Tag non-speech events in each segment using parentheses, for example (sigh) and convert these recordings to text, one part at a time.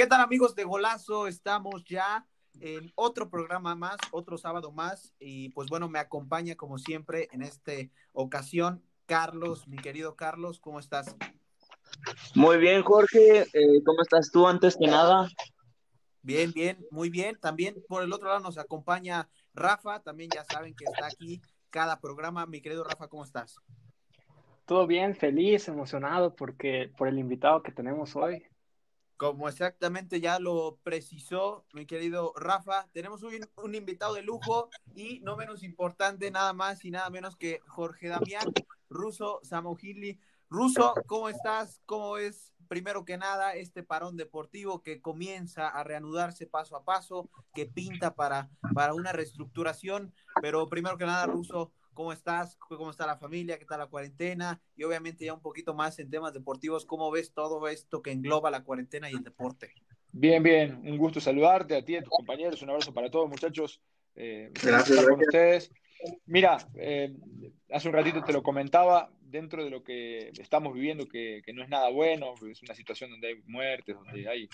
¿Qué tal amigos de Golazo? Estamos ya en otro programa más, otro sábado más y pues bueno, me acompaña como siempre en esta ocasión Carlos, mi querido Carlos, ¿cómo estás? Muy bien, Jorge, eh, ¿cómo estás tú antes que nada? Bien, bien, muy bien. También por el otro lado nos acompaña Rafa, también ya saben que está aquí cada programa. Mi querido Rafa, ¿cómo estás? Todo bien, feliz, emocionado porque por el invitado que tenemos hoy. Como exactamente ya lo precisó mi querido Rafa, tenemos un, un invitado de lujo y no menos importante, nada más y nada menos que Jorge Damián Russo Samohili. Russo, ¿cómo estás? ¿Cómo es, primero que nada, este parón deportivo que comienza a reanudarse paso a paso, que pinta para, para una reestructuración? Pero primero que nada, Russo, ¿Cómo estás? ¿Cómo está la familia? ¿Qué tal la cuarentena? Y obviamente ya un poquito más en temas deportivos, ¿cómo ves todo esto que engloba la cuarentena y el deporte? Bien, bien, un gusto saludarte a ti, a tus compañeros, un abrazo para todos muchachos. Eh, gracias, con ustedes. Mira, eh, hace un ratito te lo comentaba, dentro de lo que estamos viviendo, que, que, no es nada bueno, es una situación donde hay muertes, donde hay,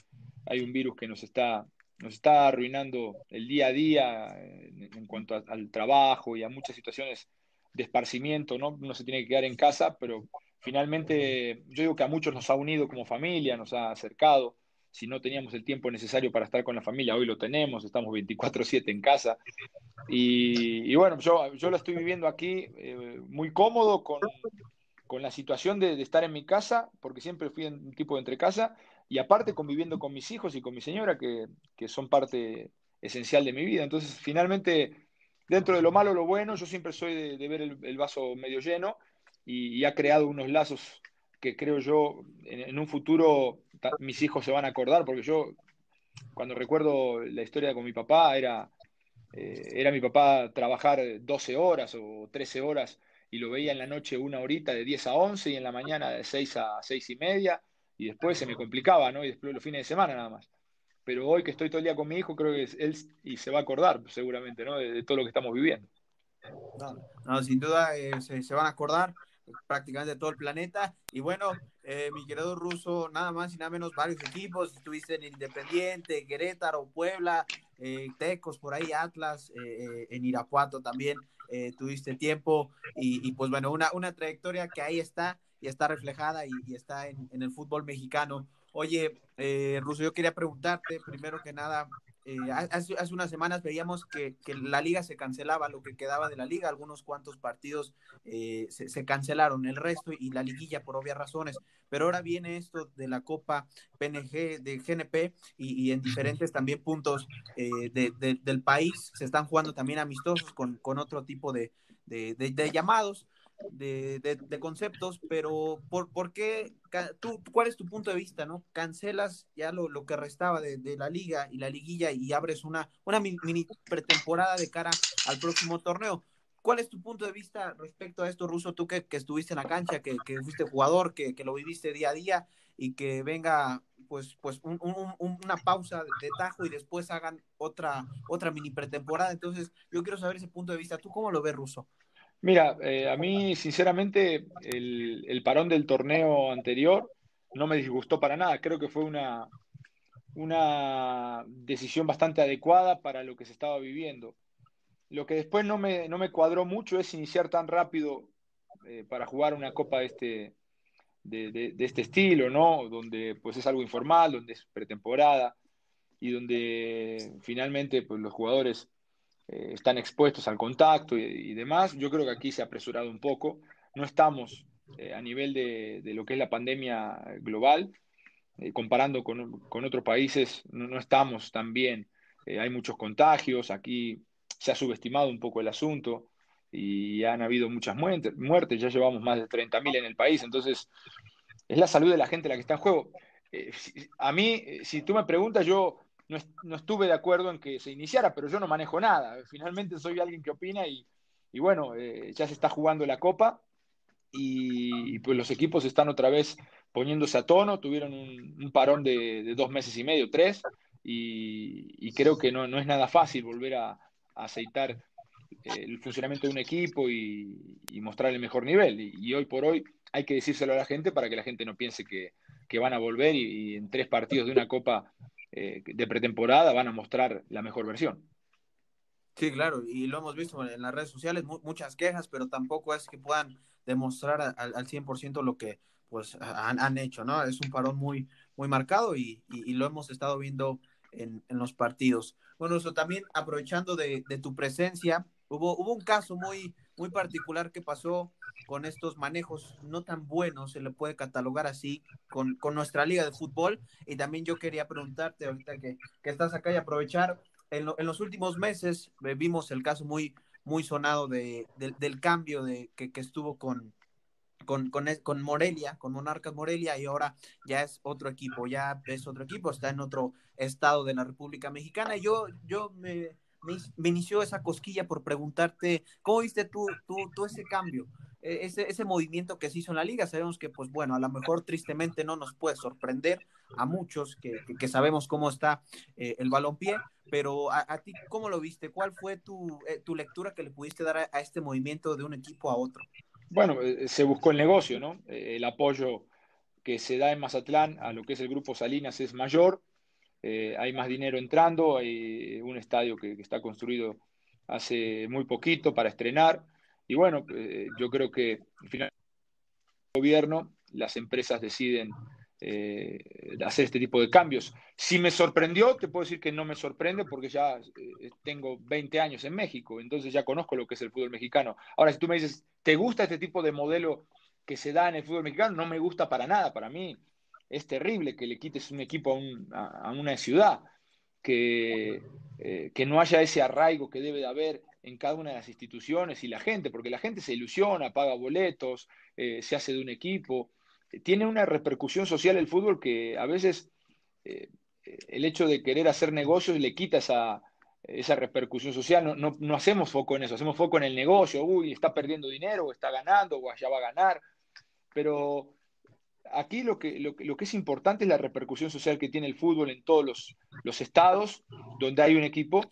hay un virus que nos está nos está arruinando el día a día en, cuanto al trabajo y a muchas situaciones de esparcimiento, ¿no? Uno se tiene que quedar en casa, pero finalmente yo digo que a muchos nos ha unido como familia, nos ha acercado. Si no teníamos el tiempo necesario para estar con la familia, hoy lo tenemos, estamos 24/7 en casa. Y, bueno, yo, yo lo estoy viviendo aquí eh, muy cómodo con, con la situación de, de, estar en mi casa, porque siempre fui un tipo de entre casa, y aparte conviviendo con mis hijos y con mi señora, que, que son parte esencial de mi vida. Entonces, finalmente, dentro de lo malo, lo bueno, yo siempre soy de, ver el, vaso medio lleno y, ha creado unos lazos que creo yo en, en, un futuro mis hijos se van a acordar, porque yo cuando recuerdo la historia con mi papá, era, eh, era mi papá trabajar 12 horas o 13 horas y lo veía en la noche una horita de 10 a 11 y en la mañana de 6 a 6 y media y después se me complicaba, ¿no? Y después los fines de semana nada más. Pero hoy que estoy todo el día con mi hijo, creo que él y se va a acordar seguramente, ¿no? De, de todo lo que estamos viviendo. No, no sin duda eh, se, se, van a acordar prácticamente todo el planeta. Y bueno, eh, mi querido Ruso, nada más y nada menos varios equipos. Estuviste en Independiente, Querétaro, Puebla, eh, Tecos, por ahí Atlas, eh, en Irapuato también tuviste tiempo. Y, y, pues bueno, una, una trayectoria que ahí está y está reflejada y, está en, en, el fútbol mexicano. Oye, eh, Russo, yo quería preguntarte, primero que nada, eh, hace, unas semanas veíamos que, la liga se cancelaba, lo que quedaba de la liga, algunos cuantos partidos eh, se, cancelaron, el resto y la liguilla por obvias razones, pero ahora viene esto de la Copa PNG de GNP y, en diferentes también puntos eh, de, de, del país se están jugando también amistosos con, otro tipo de llamados de, de, de, conceptos, pero ¿por, por qué? Tú, ¿Cuál es tu punto de vista? ¿no? Cancelas ya lo, lo que restaba de, de, la liga y la liguilla y abres una, una mini pretemporada de cara al próximo torneo. ¿Cuál es tu punto de vista respecto a esto, Ruso? Tú que, que estuviste en la cancha, que, que fuiste jugador, que, que, lo viviste día a día y que venga pues, pues un, un, una pausa de tajo y después hagan otra, otra mini pretemporada. Entonces, yo quiero saber ese punto de vista. ¿Tú cómo lo ves, Ruso? Mira, eh, a mí sinceramente el, parón del torneo anterior no me disgustó para nada. Creo que fue una, una decisión bastante adecuada para lo que se estaba viviendo. Lo que después no me, no me cuadró mucho es iniciar tan rápido eh, para jugar una copa de este, de, este estilo, ¿no? Donde pues es algo informal, donde es pretemporada y donde finalmente pues, los jugadores eh, están expuestos al contacto y, demás. Yo creo que aquí se ha apresurado un poco. No estamos eh, a nivel de, de, lo que es la pandemia global. Eh, comparando con, con, otros países, no, estamos tan bien. Hay muchos contagios. Aquí se ha subestimado un poco el asunto y han habido muchas muertes. muertes. Ya llevamos más de 30.000 en el país. Entonces, es la salud de la gente la que está en juego. A mí, si tú me preguntas, yo no, estuve de acuerdo en que se iniciara, pero yo no manejo nada. Finalmente soy alguien que opina y, y bueno, eh, ya se está jugando la Copa y, pues los equipos están otra vez poniéndose a tono, tuvieron un, parón de, dos meses y medio, tres, y, creo que no, no, es nada fácil volver a, a aceitar eh, el funcionamiento de un equipo y, mostrar el mejor nivel. Y, hoy por hoy hay que decírselo a la gente para que la gente no piense que, que van a volver y en tres partidos de una Copa eh, de pretemporada van a mostrar la mejor versión. Sí, claro, y lo hemos visto en las redes sociales, muchas quejas, pero tampoco es que puedan demostrar al, al 100% lo que pues han, han, hecho, ¿no? Es un parón muy, muy marcado y, y, y lo hemos estado viendo en, en, los partidos. Bueno, eso también aprovechando de, de, tu presencia, hubo, hubo un caso muy, muy particular que pasó con estos manejos no tan buenos, se le puede catalogar así, con, con nuestra liga de fútbol. Y también yo quería preguntarte ahorita que, que estás acá y aprovechar en, lo, en, los últimos meses eh, vimos el caso muy, muy sonado de, de del cambio de, que, que estuvo con, con, con, con, Morelia, con Monarcas Morelia, y ahora ya es otro equipo, ya es otro equipo, está en otro estado de la República Mexicana. Y yo, yo me, me, me inició esa cosquilla por preguntarte, ¿cómo viste tú, tú, tú ese cambio? Ese, ese, movimiento que se hizo en la liga, sabemos que, pues bueno, a lo mejor tristemente no nos puede sorprender a muchos que, que, que sabemos cómo está eh, el balompié, pero a, a, ti, ¿cómo lo viste? ¿Cuál fue tu, eh, tu lectura que le pudiste dar a, a, este movimiento de un equipo a otro? Bueno, eh, se buscó el negocio, ¿no? El apoyo que se da en Mazatlán a lo que es el grupo Salinas es mayor, eh, hay más dinero entrando, hay un estadio que, está construido hace muy poquito para estrenar, y bueno, eh, yo creo que al final el gobierno, las empresas deciden eh, hacer este tipo de cambios. Si me sorprendió, te puedo decir que no me sorprende porque ya eh, tengo 20 años en México, entonces ya conozco lo que es el fútbol mexicano. Ahora, si tú me dices, ¿te gusta este tipo de modelo que se da en el fútbol mexicano? No me gusta para nada. Para mí es terrible que le quites un equipo a, un, a, a una ciudad, que, eh, que no haya ese arraigo que debe de haber en cada una de las instituciones y la gente, porque la gente se ilusiona, paga boletos, eh, se hace de un equipo. Tiene una repercusión social el fútbol que a veces eh, el hecho de querer hacer negocios le quita esa, esa repercusión social. No, no, no, hacemos foco en eso, hacemos foco en el negocio. Uy, está perdiendo dinero, o está ganando, o allá va a ganar. Pero aquí lo que, lo, lo, que es importante es la repercusión social que tiene el fútbol en todos los, los estados donde hay un equipo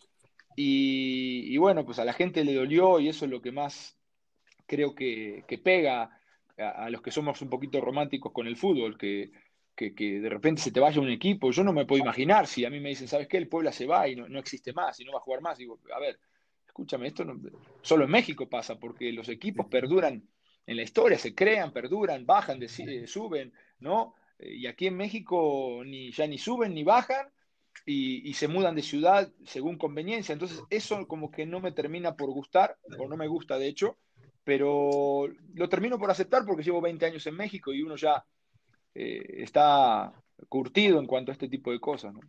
y, y, bueno, pues a la gente le dolió y eso es lo que más creo que, que pega a, a, los que somos un poquito románticos con el fútbol, que, que, que, de repente se te vaya un equipo. Yo no me puedo imaginar si a mí me dicen, ¿sabes qué? El Puebla se va y no, no existe más y no va a jugar más. Digo, a ver, escúchame, esto no, solo en México pasa porque los equipos perduran en la historia, se crean, perduran, bajan, de, suben, ¿no? Y aquí en México ya ni suben ni bajan y, se mudan de ciudad según conveniencia. Entonces, eso como que no me termina por gustar, o no me gusta de hecho, pero lo termino por aceptar porque llevo 20 años en México y uno ya eh, está curtido en cuanto a este tipo de cosas, ¿no?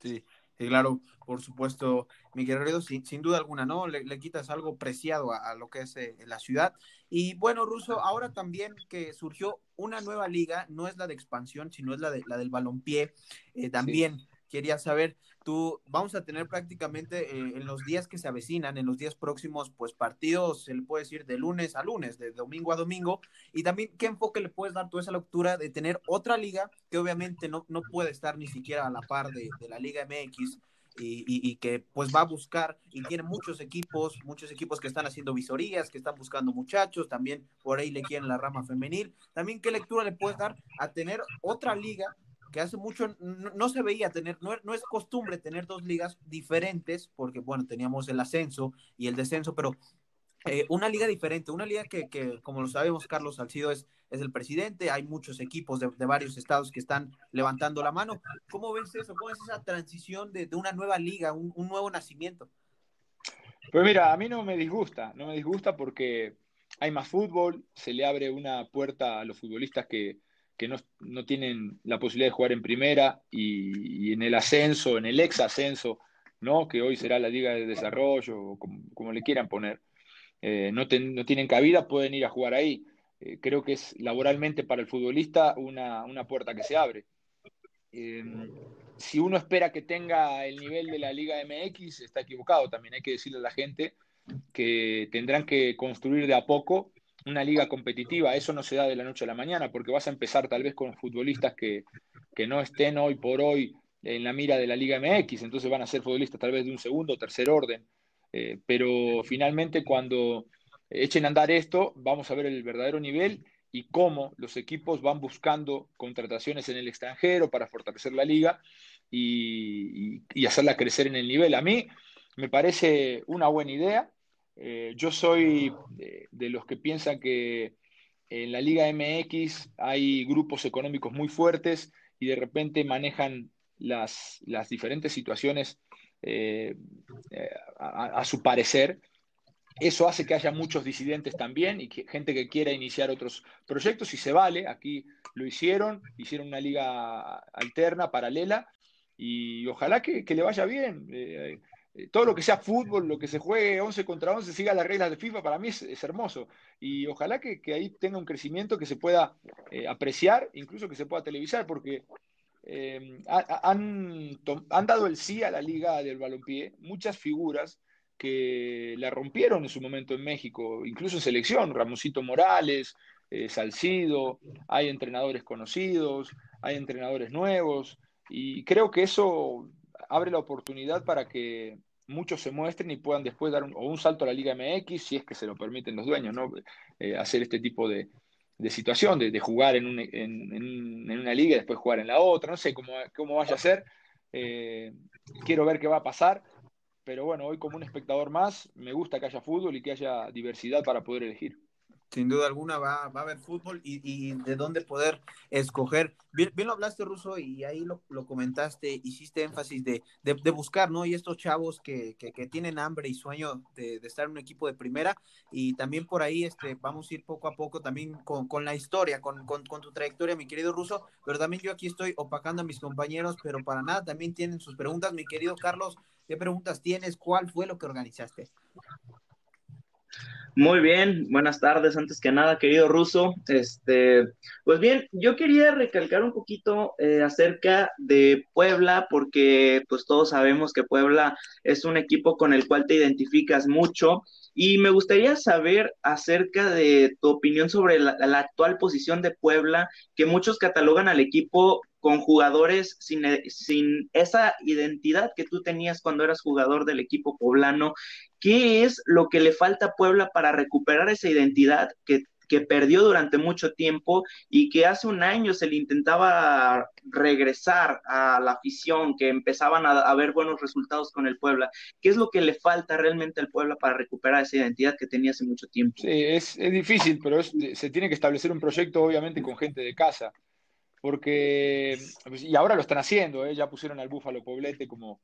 Sí, claro, por supuesto, mi querido, sin, sin duda alguna, ¿no? Le, le quitas algo preciado a, a lo que es eh, la ciudad. Y bueno, Ruso, ahora también que surgió una nueva liga, no es la de expansión, sino es la, de, la del balompié, eh, también. Sí quería saber, tú, vamos a tener prácticamente eh, en los días que se avecinan, en los días próximos, pues partidos, se le puede decir de lunes a lunes, de domingo a domingo, y también qué enfoque le puedes dar tú a esa lectura de tener otra liga que obviamente no, no puede estar ni siquiera a la par de, la Liga MX. Y, y, y, que pues va a buscar y tiene muchos equipos, muchos equipos que están haciendo visorías, que están buscando muchachos, también por ahí le quieren la rama femenil. También qué lectura le puedes dar a tener otra liga que hace mucho no, se veía tener, no, no, es costumbre tener dos ligas diferentes, porque bueno, teníamos el ascenso y el descenso, pero eh, una liga diferente, una liga que, que, como lo sabemos, Carlos Salcido es, es el presidente, hay muchos equipos de, de, varios estados que están levantando la mano. ¿Cómo ves eso? ¿Cómo es esa transición de, de una nueva liga, un, un nuevo nacimiento? Pues mira, a mí no me disgusta, no me disgusta porque hay más fútbol, se le abre una puerta a los futbolistas que, que no, no, tienen la posibilidad de jugar en primera y, en el ascenso, en el ex ascenso, ¿no? que hoy será la Liga de Desarrollo, como, le quieran poner, eh, no, ten, no, tienen cabida, pueden ir a jugar ahí. Eh, creo que es laboralmente para el futbolista una, una puerta que se abre. Eh, si uno espera que tenga el nivel de la Liga MX, está equivocado. También hay que decirle a la gente que tendrán que construir de a poco una liga competitiva. Eso no se da de la noche a la mañana, porque vas a empezar tal vez con futbolistas que, que no estén hoy por hoy en la mira de la Liga MX, entonces van a ser futbolistas tal vez de un segundo o tercer orden. Eh, pero finalmente cuando echen a andar esto, vamos a ver el verdadero nivel y cómo los equipos van buscando contrataciones en el extranjero para fortalecer la liga. y, hacerla crecer en el nivel. A mí me parece una buena idea. Eh, yo soy de, los que piensan que en la Liga MX hay grupos económicos muy fuertes y de repente manejan las, diferentes situaciones eh, eh, a, su parecer. Eso hace que haya muchos disidentes también y gente que quiera iniciar otros proyectos y se vale. Aquí lo hicieron, hicieron una liga alterna, paralela, y ojalá que, le vaya bien. Todo lo que sea fútbol, lo que se juegue 11 contra 11, siga las reglas de FIFA, para mí es, hermoso. Y ojalá que, ahí tenga un crecimiento que se pueda eh, apreciar, incluso que se pueda televisar, porque han, han, dado el sí a la liga del balompié muchas figuras que la rompieron en su momento en México, incluso en selección, Ramosito Morales, Salcido, hay entrenadores conocidos, hay entrenadores nuevos, y creo que eso abre la oportunidad para que muchos se muestren y puedan después dar un, o un salto a la Liga MX, si es que se lo permiten los dueños, ¿no? Eh, hacer este tipo de, situación, de, jugar en, una liga y después jugar en la otra, no sé cómo, cómo vaya a ser. Eh, quiero ver qué va a pasar, pero bueno, hoy como un espectador más, me gusta que haya fútbol y que haya diversidad para poder elegir sin duda alguna va, va a haber fútbol y, de dónde poder escoger. Bien, lo hablaste, Ruso, y ahí lo, comentaste, hiciste énfasis de, de, buscar, ¿no? Y estos chavos que, que, tienen hambre y sueño de, estar en un equipo de primera, y también por ahí este, vamos a ir poco a poco también con, con la historia, con, con, con, tu trayectoria, mi querido Ruso, pero también yo aquí estoy opacando a mis compañeros, pero para nada también tienen sus preguntas, mi querido Carlos, ¿qué preguntas tienes? ¿Cuál fue lo que organizaste? Muy bien, buenas tardes. Antes que nada, querido Ruso, este, pues bien, yo quería recalcar un poquito eh, acerca de Puebla, porque pues todos sabemos que Puebla es un equipo con el cual te identificas mucho y me gustaría saber acerca de tu opinión sobre la, actual posición de Puebla, que muchos catalogan al equipo con jugadores sin, sin, esa identidad que tú tenías cuando eras jugador del equipo poblano. ¿Qué es lo que le falta a Puebla para recuperar esa identidad que que perdió durante mucho tiempo y que hace un año se le intentaba regresar a la afición, que empezaban a, ver buenos resultados con el Puebla. ¿Qué es lo que le falta realmente al Puebla para recuperar esa identidad que tenía hace mucho tiempo? Sí, es, difícil, pero se tiene que establecer un proyecto obviamente con gente de casa, porque, pues, y ahora lo están haciendo, ¿eh? ya pusieron al Búfalo Poblete como,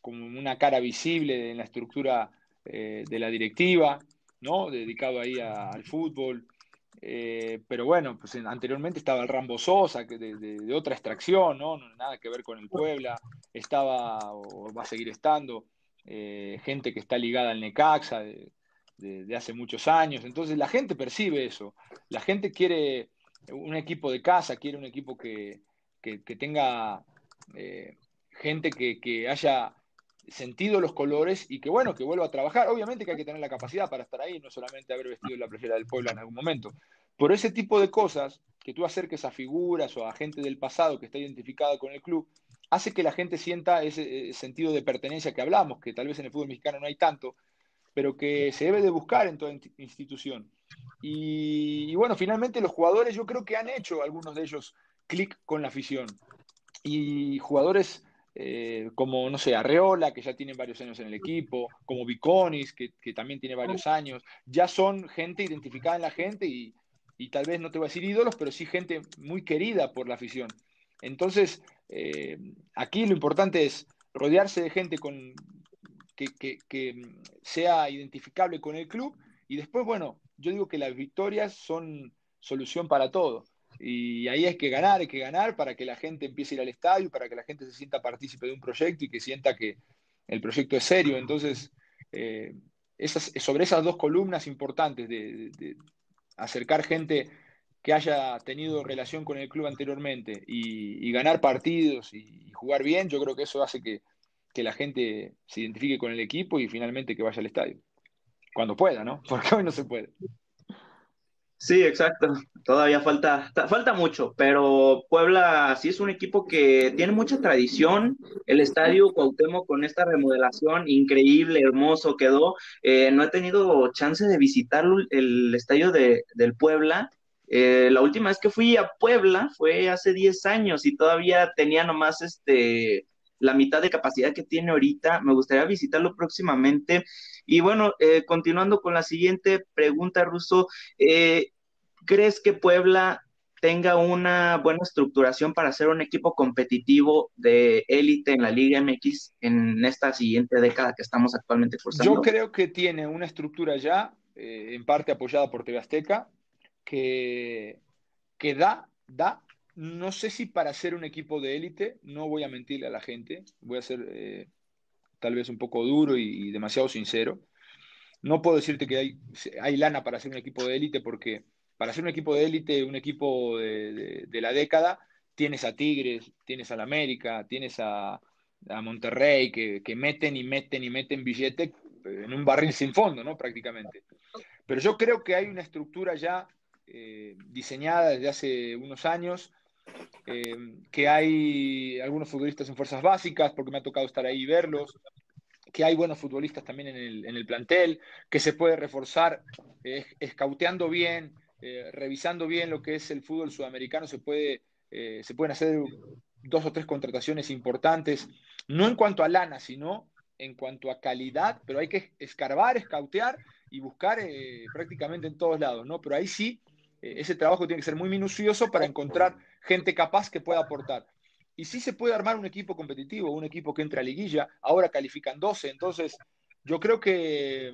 como una cara visible en la estructura eh, de la directiva, ¿no? dedicado ahí al fútbol. Eh, pero bueno, pues anteriormente estaba el Rambo Sosa, de, de, otra extracción, ¿no? Nada que ver con el Puebla. Estaba, o va a seguir estando, eh, gente que está ligada al Necaxa de, hace muchos años. Entonces la gente percibe eso. La gente quiere un equipo de casa, quiere un equipo que, tenga eh, gente que, que haya sentido los colores y que bueno, que vuelva a trabajar. Obviamente que hay que tener la capacidad para estar ahí, no solamente haber vestido la playera del pueblo en algún momento. Por ese tipo de cosas, que tú acerques a figuras o a gente del pasado que está identificada con el club, hace que la gente sienta ese, sentido de pertenencia que hablamos, que tal vez en el fútbol mexicano no hay tanto, pero que se debe de buscar en toda institución. Y, y bueno, finalmente los jugadores yo creo que han hecho algunos de ellos clic con la afición. Y jugadores eh, como, no sé, Arreola, que ya tiene varios años en el equipo, como Viconis, que, también tiene varios años, ya son gente identificada en la gente y, tal vez no te voy a decir ídolos, pero sí gente muy querida por la afición. Entonces, eh, aquí lo importante es rodearse de gente con, que, que, sea identificable con el club y después, bueno, yo digo que las victorias son solución para todo. Y ahí hay que ganar, hay que ganar para que la gente empiece a ir al estadio, para que la gente se sienta partícipe de un proyecto y que sienta que el proyecto es serio. Entonces, eh, esas, sobre esas dos columnas importantes de, acercar gente que haya tenido relación con el club anteriormente y, ganar partidos y, jugar bien, yo creo que eso hace que, que la gente se identifique con el equipo y finalmente que vaya al estadio. Cuando pueda, ¿no? (laughs) Porque hoy no se puede. Sí, exacto. Todavía falta, falta mucho, pero Puebla sí es un equipo que tiene mucha tradición. El estadio Cuauhtémoc con esta remodelación increíble, hermoso quedó. Eh, no he tenido chance de visitar el estadio de, del Puebla. Eh, la última vez que fui a Puebla fue hace 10 años y todavía tenía nomás este la mitad de capacidad que tiene ahorita. Me gustaría visitarlo próximamente. Y bueno, eh, continuando con la siguiente pregunta, Russo, eh, ¿crees que Puebla tenga una buena estructuración para ser un equipo competitivo de élite en la Liga MX en esta siguiente década que estamos actualmente cursando? Yo creo que tiene una estructura ya, eh, en parte apoyada por TV Azteca, que, que da, da, no sé si para ser un equipo de élite, no voy a mentirle a la gente, voy a ser eh, tal vez un poco duro y, demasiado sincero. No puedo decirte que hay, lana para ser un equipo de élite porque para ser un equipo de élite, un equipo de, la década, tienes a Tigres, tienes al América, tienes a, Monterrey, que, meten y meten y meten billete en un barril sin fondo, ¿no? Prácticamente. Pero yo creo que hay una estructura ya eh, diseñada desde hace unos años, eh, que hay algunos futbolistas en fuerzas básicas, porque me ha tocado estar ahí y verlos, que hay buenos futbolistas también en el, plantel, que se puede reforzar eh, escauteando bien, eh, revisando bien lo que es el fútbol sudamericano, se, puede, eh, se pueden hacer dos o tres contrataciones importantes, no en cuanto a lana, sino en cuanto a calidad, pero hay que escarbar, escautear y buscar prácticamente en todos lados, ¿no? Pero ahí sí, ese trabajo tiene que ser muy minucioso para encontrar gente capaz que pueda aportar. Y sí se puede armar un equipo competitivo, un equipo que entra a liguilla, ahora califican 12, entonces yo creo que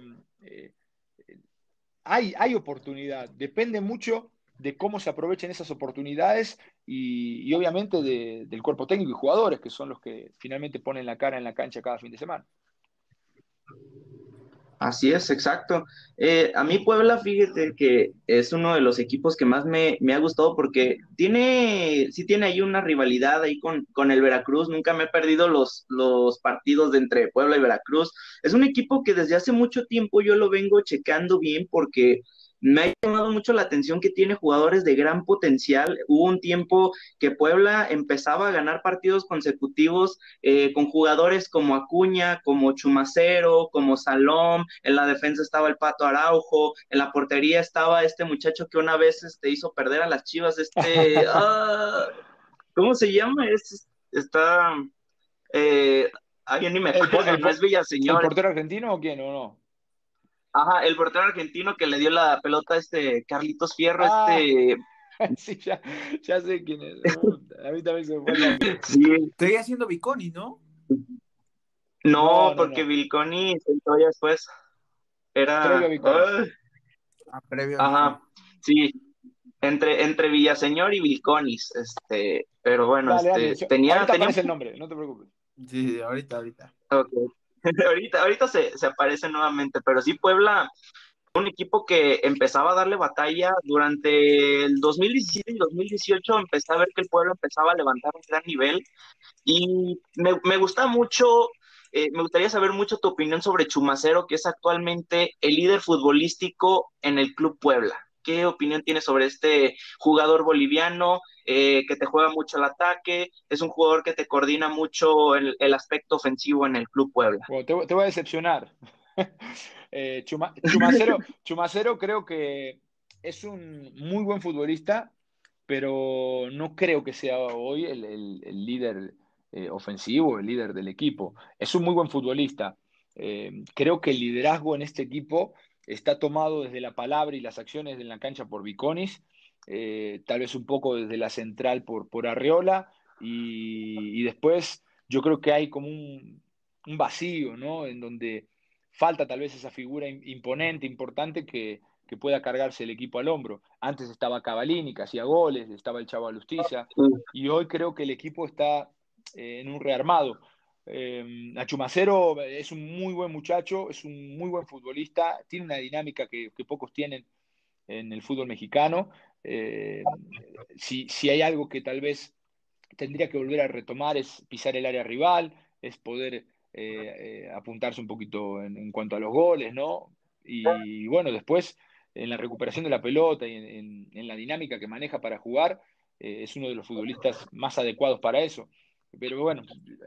hay, hay oportunidad, depende mucho de cómo se aprovechen esas oportunidades y, obviamente del cuerpo técnico y jugadores, que son los que finalmente ponen la cara en la cancha cada fin de semana. Así es, exacto. Eh, a mí Puebla, fíjate que es uno de los equipos que más me, ha gustado porque tiene, sí tiene ahí una rivalidad ahí con, con el Veracruz. Nunca me he perdido los, los partidos de entre Puebla y Veracruz. Es un equipo que desde hace mucho tiempo yo lo vengo checando bien porque me ha llamado mucho la atención que tiene jugadores de gran potencial. Hubo un tiempo que Puebla empezaba a ganar partidos consecutivos eh, con jugadores como Acuña, como Chumacero, como Salom. En la defensa estaba el Pato Araujo. En la portería estaba este muchacho que una vez este, hizo perder a las chivas. Este, (laughs) ah, ¿Cómo se llama? Es, está. Eh, ni me acuerdo, es Villaseñor. ¿El portero argentino o quién o no? Ajá, el portero argentino que le dio la pelota a este Carlitos Fierro, ah, este. (laughs) Sí, ya, ya, sé quién es. A mí también se me fue la... (laughs) Sí. Estoy haciendo Viconi, ¿no? No, porque Vilconi se ya después. Era. Previo ah, previo Ajá, sí. Entre, entre Villaseñor y Vilconis, este, pero bueno, este, tenía, ahorita tenía... el nombre, no te preocupes. Sí, ahorita, ahorita. Okay. (laughs) ahorita, ahorita se, aparece nuevamente, pero sí Puebla, un equipo que empezaba a darle batalla durante el 2017 y 2018, empecé a ver que el pueblo empezaba a levantar un gran nivel y me, me gusta mucho, eh, me gustaría saber mucho tu opinión sobre Chumacero, que es actualmente el líder futbolístico en el Club Puebla. ¿Qué opinión tienes sobre este jugador boliviano eh, que te juega mucho el ataque? Es un jugador que te coordina mucho el, el aspecto ofensivo en el Club Puebla. te, voy a decepcionar. (laughs) eh, Chumacero, (laughs) Chumacero creo que es un muy buen futbolista, pero no creo que sea hoy el, el, líder eh, ofensivo, el líder del equipo. Es un muy buen futbolista. Eh, creo que el liderazgo en este equipo está tomado desde la palabra y las acciones en la cancha por Viconis, eh, tal vez un poco desde la central por, por Arriola, y, después yo creo que hay como un, vacío, ¿no? En donde falta tal vez esa figura imponente, importante que, pueda cargarse el equipo al hombro. Antes estaba Cavalini, que hacía goles, estaba el Chavo Alustiza, y hoy creo que el equipo está eh, en un rearmado. Eh, Achumacero es un muy buen muchacho, es un muy buen futbolista, tiene una dinámica que, pocos tienen en el fútbol mexicano. Eh, si, hay algo que tal vez tendría que volver a retomar es pisar el área rival, es poder eh, eh, apuntarse un poquito en, cuanto a los goles, ¿no? Y, bueno, después en la recuperación de la pelota y en, en la dinámica que maneja para jugar, es uno de los futbolistas más adecuados para eso. Pero bueno,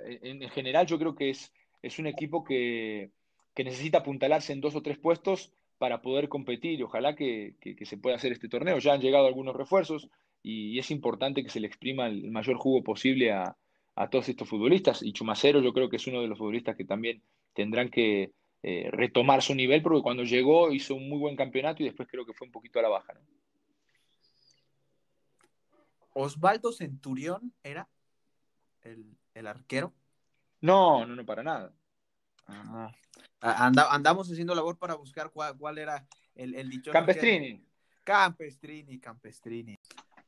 en, general yo creo que es, es un equipo que, necesita apuntalarse en dos o tres puestos para poder competir. Ojalá que, se pueda hacer este torneo. Ya han llegado algunos refuerzos y, es importante que se le exprima el, mayor jugo posible a, a todos estos futbolistas. Y Chumacero yo creo que es uno de los futbolistas que también tendrán que eh, retomar su nivel, porque cuando llegó hizo un muy buen campeonato y después creo que fue un poquito a la baja. ¿Osvaldo Centurión era el, arquero? No, no, no, para nada. andamos haciendo labor para buscar cuál, era el, el dicho. Campestrini. Campestrini, Campestrini.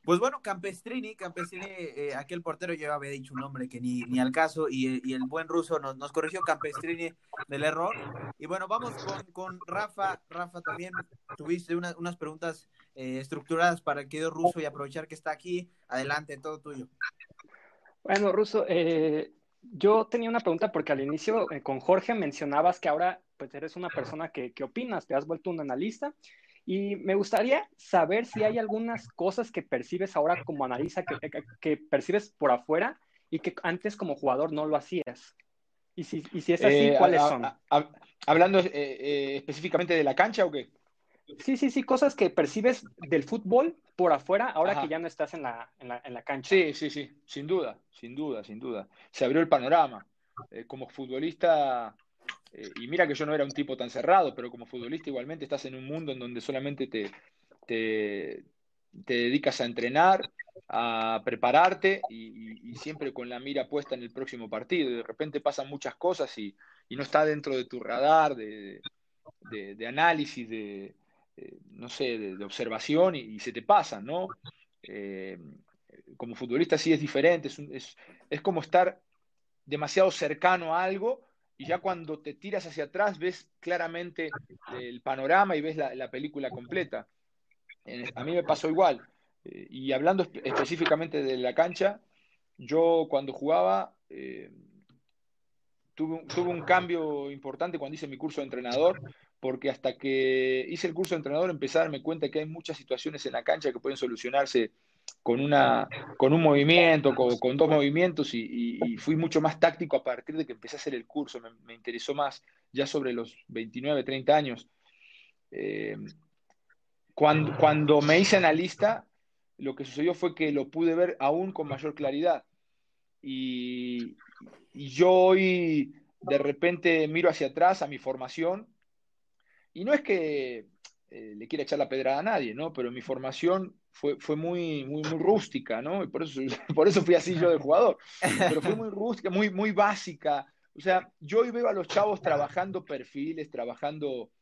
Pues bueno, Campestrini, Campestrini, eh, aquel portero yo había dicho un nombre que ni, ni al caso y, el buen ruso nos, nos, corrigió Campestrini del error. Y bueno, vamos con, Rafa. Rafa, también tuviste unas preguntas eh, estructuradas para el querido ruso y aprovechar que está aquí. Adelante, todo tuyo. Bueno, Ruso, eh, yo tenía una pregunta porque al inicio con Jorge mencionabas que ahora pues eres una persona que, que opinas, te has vuelto un analista y me gustaría saber si hay algunas cosas que percibes ahora como analista, que, percibes por afuera y que antes como jugador no lo hacías. Y si, si es así, eh, ¿cuáles son? ¿Hablando eh, eh, específicamente de la cancha o qué? Sí, sí, sí, cosas que percibes del fútbol por afuera ahora que ya no estás en la, en, la, en la, cancha. Sí, sí, sí, sin duda, sin duda, sin duda. Se abrió el panorama. como futbolista eh, y mira que yo no era un tipo tan cerrado, pero como futbolista igualmente estás en un mundo en donde solamente te, te, dedicas a entrenar, a prepararte y, siempre con la mira puesta en el próximo partido. de repente pasan muchas cosas y, no está dentro de tu radar de, análisis, de, no sé, de, observación y, se te pasa, ¿no? Eh, como futbolista sí es diferente, es, es, es como estar demasiado cercano a algo y ya cuando te tiras hacia atrás ves claramente el panorama y ves la, película completa. A mí me pasó igual. Eh, y hablando específicamente de la cancha, yo cuando jugaba eh, tuve, tuve, un cambio importante cuando hice mi curso de entrenador, porque hasta que hice el curso de entrenador empecé a darme cuenta que hay muchas situaciones en la cancha que pueden solucionarse con, una, con un movimiento, con, dos movimientos y, fui mucho más táctico a partir de que empecé a hacer el curso, me, interesó más ya sobre los 29, 30 años. Eh, cuando, cuando me hice analista, lo que sucedió fue que lo pude ver aún con mayor claridad. Y, y yo hoy de repente miro hacia atrás a mi formación y no es que eh, le quiera echar la pedrada a nadie, ¿no? Pero mi formación fue, fue muy, muy, muy rústica, ¿no? Y por eso, (laughs) por eso fui así yo de jugador. Pero fue muy rústica, muy, muy básica. O sea, yo hoy veo a los chavos trabajando perfiles, trabajando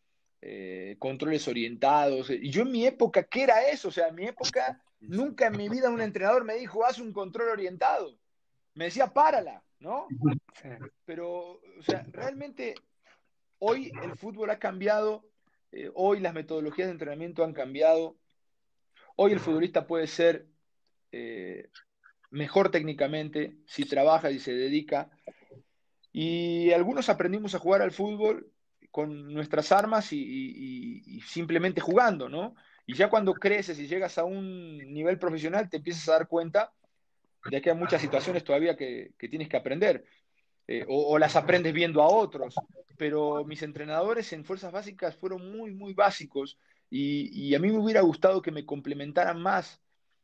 eh, controles orientados. Y yo en mi época, ¿qué era eso? O sea, en mi época, nunca en mi vida un entrenador me dijo, haz un control orientado. Me decía, párala, ¿no? Pero, o sea, realmente hoy el fútbol ha cambiado eh, hoy las metodologías de entrenamiento han cambiado. Hoy el futbolista puede ser eh, mejor técnicamente si trabaja y se dedica. Y algunos aprendimos a jugar al fútbol con nuestras armas y, simplemente jugando, ¿no? Y ya cuando creces y llegas a un nivel profesional te empiezas a dar cuenta de que hay muchas situaciones todavía que, tienes que aprender. Eh, o, las aprendes viendo a otros. Pero mis entrenadores en fuerzas básicas fueron muy, muy básicos y, a mí me hubiera gustado que me complementaran más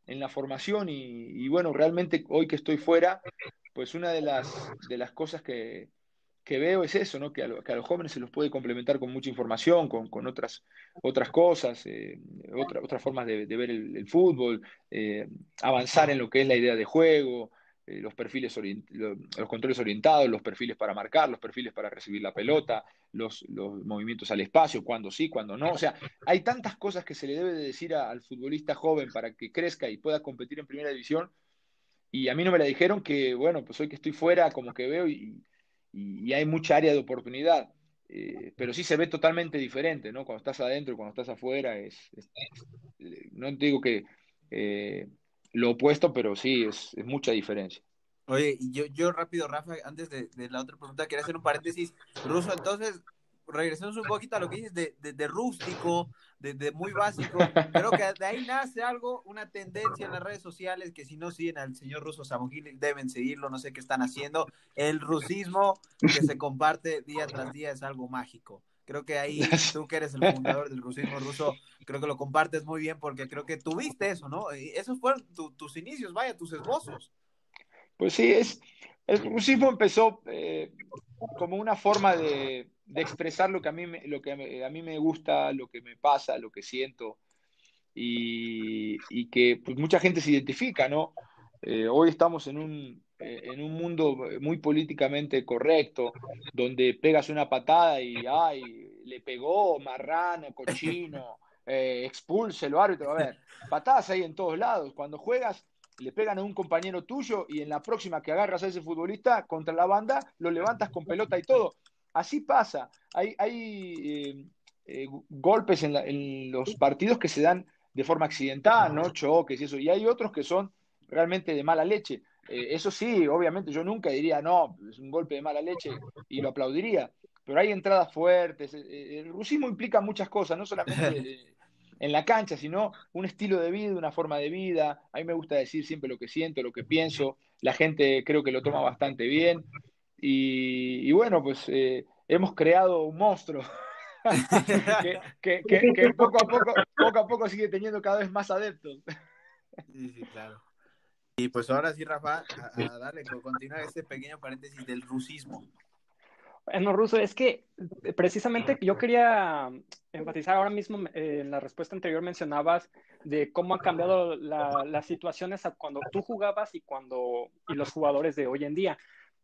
en la formación y, bueno, realmente hoy que estoy fuera, pues una de las, de las cosas que, veo es eso, ¿no? que, a, los jóvenes se los puede complementar con mucha información, con, otras, otras cosas, eh, otras formas de, ver el, fútbol, eh, avanzar en lo que es la idea de juego, eh, los perfiles los controles orientados, los perfiles para marcar, los perfiles para recibir la pelota, los, movimientos al espacio, cuando sí, cuando no. O sea, hay tantas cosas que se le debe de decir al futbolista joven para que crezca y pueda competir en primera división. Y a mí no me la dijeron que, bueno, pues hoy que estoy fuera, como que veo y, hay mucha área de oportunidad. Eh, pero sí se ve totalmente diferente, ¿no? Cuando estás adentro y cuando estás afuera, es, no te digo que eh, lo opuesto, pero sí, es, mucha diferencia. Oye, yo, yo rápido, Rafa, antes de, la otra pregunta, quería hacer un paréntesis. Ruso, entonces, regresemos un poquito a lo que dices de, de, rústico, de, muy básico. Creo que de ahí nace algo, una tendencia en las redes sociales que si no siguen al señor Ruso Samogil deben seguirlo, no sé qué están haciendo. El rusismo que se comparte día tras día es algo mágico. Creo que ahí (laughs) tú que eres el fundador del rusismo ruso, creo que lo compartes muy bien porque creo que tuviste eso, ¿no? Esos fueron tus inicios, vaya, tus esbozos. Pues sí, es, el rusismo empezó eh, como una forma de, expresar lo que, a mí, me, lo que a mí me gusta, lo que me pasa, lo que siento, y, que pues, mucha gente se identifica, ¿no? Eh, hoy estamos en un, en un mundo muy políticamente correcto, donde pegas una patada y, ay, le pegó, marrano, cochino, (laughs) eh, expulse árbitro. A ver, patadas hay en todos lados. Cuando juegas, le pegan a un compañero tuyo y en la próxima que agarras a ese futbolista contra la banda, lo levantas con pelota y todo. Así pasa. Hay, hay eh, eh, golpes en, los partidos que se dan de forma accidental, ¿no? Choques y eso. Y hay otros que son realmente de mala leche. Eso sí, obviamente yo nunca diría, no, es un golpe de mala leche y lo aplaudiría pero hay entradas fuertes. Eh, eh, el rusismo implica muchas cosas, no solamente (laughs) en la cancha, sino un estilo de vida, una forma de vida. A mí me gusta decir siempre lo que siento, lo que pienso. La gente creo que lo toma bastante bien. Y, bueno, pues eh, hemos creado un monstruo (laughs) que, poco, a poco, poco a poco sigue teniendo cada vez más adeptos. Sí, sí, claro. Y pues ahora sí, Rafa, a, a darle, continuar este pequeño paréntesis del rusismo. Bueno, Ruso, es que eh, precisamente yo quería enfatizar ahora mismo, eh, en la respuesta anterior mencionabas de cómo han cambiado las situaciones cuando tú jugabas y, cuando, y los jugadores de hoy en día.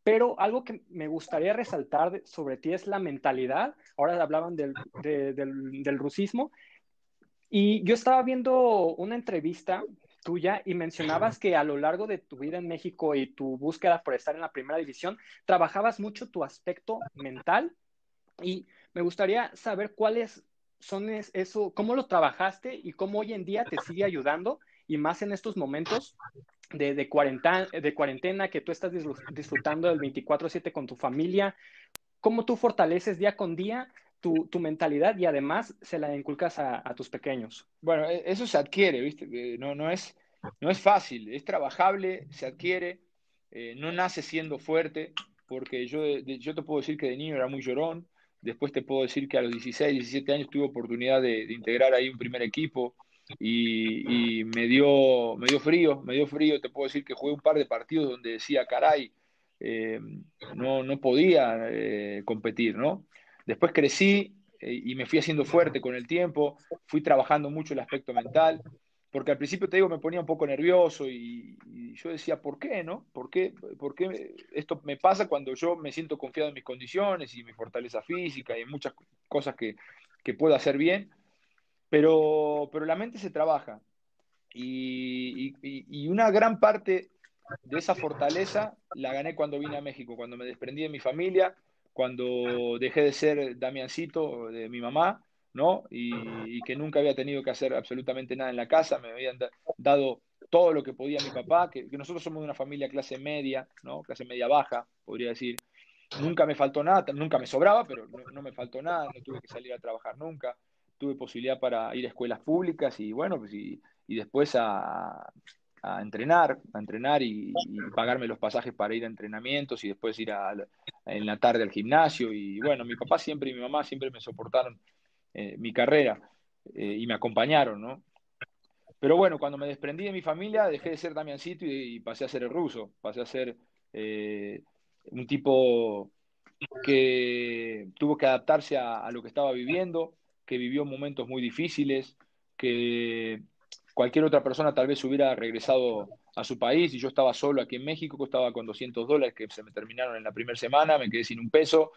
Pero algo que me gustaría resaltar sobre ti es la mentalidad. Ahora hablaban del, del, del rusismo. Y yo estaba viendo una entrevista tuya y mencionabas que a lo largo de tu vida en México y tu búsqueda por estar en la primera división, trabajabas mucho tu aspecto mental y me gustaría saber cuáles son eso, cómo lo trabajaste y cómo hoy en día te sigue ayudando y más en estos momentos de, de, cuarentena, de cuarentena que tú estás disfrutando del 24/7 con tu familia, cómo tú fortaleces día con día tu, mentalidad y además se la inculcas a, tus pequeños. Bueno, e, eso se adquiere, ¿viste? No, no, es, no es fácil, es trabajable, se adquiere, eh, no nace siendo fuerte, porque yo, yo te puedo decir que de niño era muy llorón, después te puedo decir que a los 16, 17 años tuve oportunidad de, integrar ahí un primer equipo y, me, dio, me dio frío, me dio frío, te puedo decir que jugué un par de partidos donde decía, caray, eh, no, no podía eh, competir, ¿no? Después crecí eh, y me fui haciendo fuerte con el tiempo, fui trabajando mucho el aspecto mental, porque al principio te digo, me ponía un poco nervioso y, yo decía, ¿por qué, no? ¿Por qué, ¿Por qué, esto me pasa cuando yo me siento confiado en mis condiciones y mi fortaleza física y en muchas cosas que, que puedo hacer bien? Pero, pero la mente se trabaja y, y, una gran parte de esa fortaleza la gané cuando vine a México, cuando me desprendí de mi familia, cuando dejé de ser Damiancito de mi mamá, ¿no? Y, que nunca había tenido que hacer absolutamente nada en la casa, me habían dado todo lo que podía mi papá, que, nosotros somos de una familia clase media, ¿no? Clase media baja, podría decir. Nunca me faltó nada, nunca me sobraba, pero no, me faltó nada, no tuve que salir a trabajar nunca, tuve posibilidad para ir a escuelas públicas y bueno, pues y, y después a, a entrenar, a entrenar y, pagarme los pasajes para ir a entrenamientos y después ir en la tarde al gimnasio. Y bueno, mi papá siempre y mi mamá siempre me soportaron eh, mi carrera eh, y me acompañaron, ¿no? Pero bueno, cuando me desprendí de mi familia, dejé de ser Damiancito y, y pasé a ser el ruso, pasé a ser eh, un tipo que tuvo que adaptarse a lo que estaba viviendo, que vivió momentos muy difíciles, que cualquier otra persona tal vez hubiera regresado a su país y yo estaba solo aquí en México, estaba con 200 dólares que se me terminaron en la primera semana, me quedé sin un peso,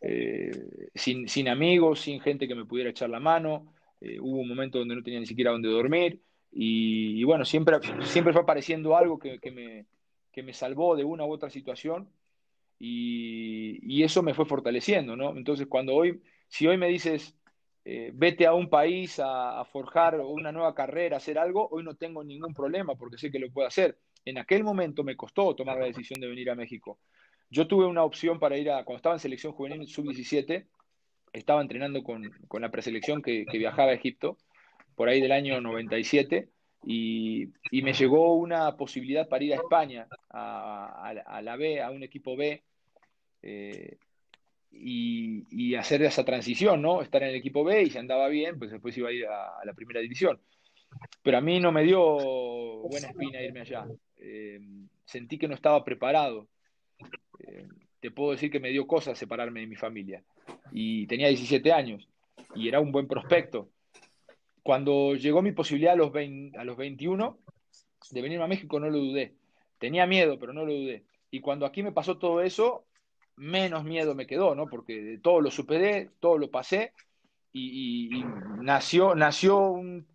eh, sin, amigos, sin gente que me pudiera echar la mano, eh, hubo un momento donde no tenía ni siquiera dónde dormir y, bueno, siempre, siempre fue apareciendo algo que, me, que me salvó de una u otra situación y, y, eso me fue fortaleciendo, ¿no? Entonces cuando hoy, si hoy me dices, eh, vete a un país a, forjar una nueva carrera, hacer algo, hoy no tengo ningún problema porque sé que lo puedo hacer. En aquel momento me costó tomar la decisión de venir a México. Yo tuve una opción para ir a, cuando estaba en selección juvenil sub-17, estaba entrenando con, la preselección que, viajaba a Egipto, por ahí del año 97, y, y me llegó una posibilidad para ir a España, a, la B, a un equipo B, eh, y, hacer esa transición, ¿no? Estar en el equipo B y si andaba bien, pues después iba a ir a, la primera división. Pero a mí no me dio buena espina irme allá. eh, sentí que no estaba preparado. Eh, te puedo decir que me dio cosas separarme de mi familia. Y tenía 17 años y era un buen prospecto. Cuando llegó mi posibilidad a los, a los 21 de venirme a México, no lo dudé. Tenía miedo, pero no lo dudé. Y cuando aquí me pasó todo eso, menos miedo me quedó, ¿no? Porque todo lo superé, todo lo pasé y, nació, nació un,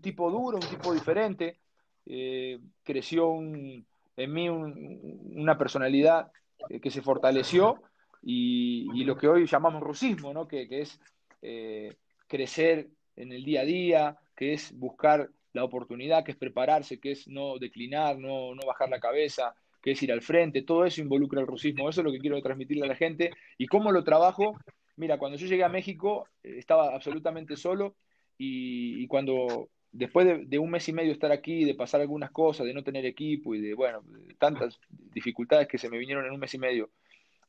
tipo duro, un tipo diferente. Eh, creció en mí una personalidad que se fortaleció y, lo que hoy llamamos rusismo, ¿no? que, es eh, crecer en el día a día, que es buscar la oportunidad, que es prepararse, que es no declinar, no, no bajar la cabeza, que es ir al frente, todo eso involucra el rusismo, eso es lo que quiero transmitirle a la gente. ¿Y cómo lo trabajo? Mira, cuando yo llegué a México eh, estaba absolutamente solo y, cuando después de, un mes y medio estar aquí, de pasar algunas cosas, de no tener equipo y de, bueno, tantas dificultades que se me vinieron en un mes y medio,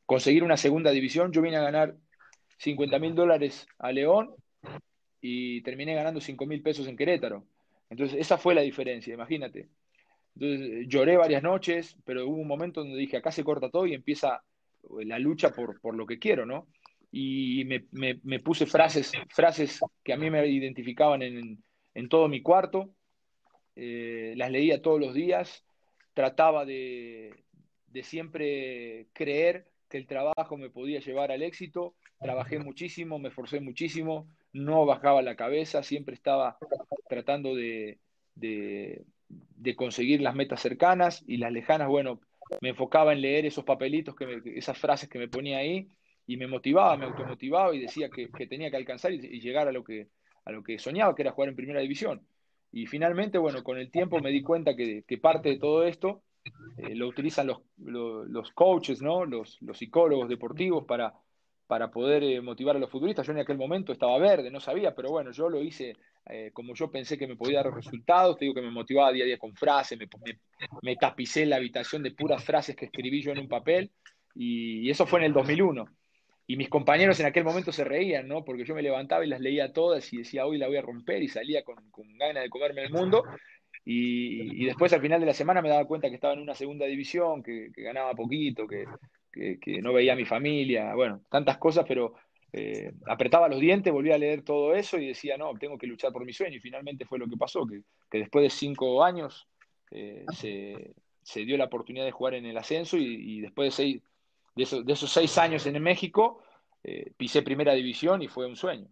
conseguir una segunda división, yo vine a ganar 50 mil dólares a León y terminé ganando 5 mil pesos en Querétaro. Entonces, esa fue la diferencia, imagínate. Entonces, lloré varias noches, pero hubo un momento donde dije, acá se corta todo y empieza la lucha por, por lo que quiero, ¿no? Y me, me, puse frases, frases que a mí me identificaban en, en todo mi cuarto, eh, las leía todos los días, trataba de, de siempre creer que el trabajo me podía llevar al éxito, trabajé muchísimo, me esforcé muchísimo, no bajaba la cabeza, siempre estaba tratando de, de, conseguir las metas cercanas y las lejanas, bueno, me enfocaba en leer esos papelitos, que esas frases que me ponía ahí y me motivaba, me automotivaba y decía que, tenía que alcanzar y, llegar a lo, que, a lo que soñaba, que era jugar en primera división. Y finalmente, bueno, con el tiempo me di cuenta que, parte de todo esto eh, lo utilizan los, los, coaches, ¿no? los, los psicólogos deportivos para, para poder eh, motivar a los futuristas. Yo en aquel momento estaba verde, no sabía, pero bueno, yo lo hice eh, como yo pensé que me podía dar resultados. Te digo que me motivaba día a día con frases, me, me, tapicé la habitación de puras frases que escribí yo en un papel y, eso fue en el 2001. Y mis compañeros en aquel momento se reían, ¿no? Porque yo me levantaba y las leía todas y decía, hoy la voy a romper y salía con, con ganas de comerme el mundo. Y, después al final de la semana me daba cuenta que estaba en una segunda división, que, que ganaba poquito, que, que, no veía a mi familia, bueno, tantas cosas, pero eh, apretaba los dientes, volvía a leer todo eso y decía, no, tengo que luchar por mi sueño. Y finalmente fue lo que pasó, que, después de cinco años eh, se, dio la oportunidad de jugar en el ascenso y, después de, seis, de, esos, de, esos, seis años en México, eh, pisé primera división y fue un sueño.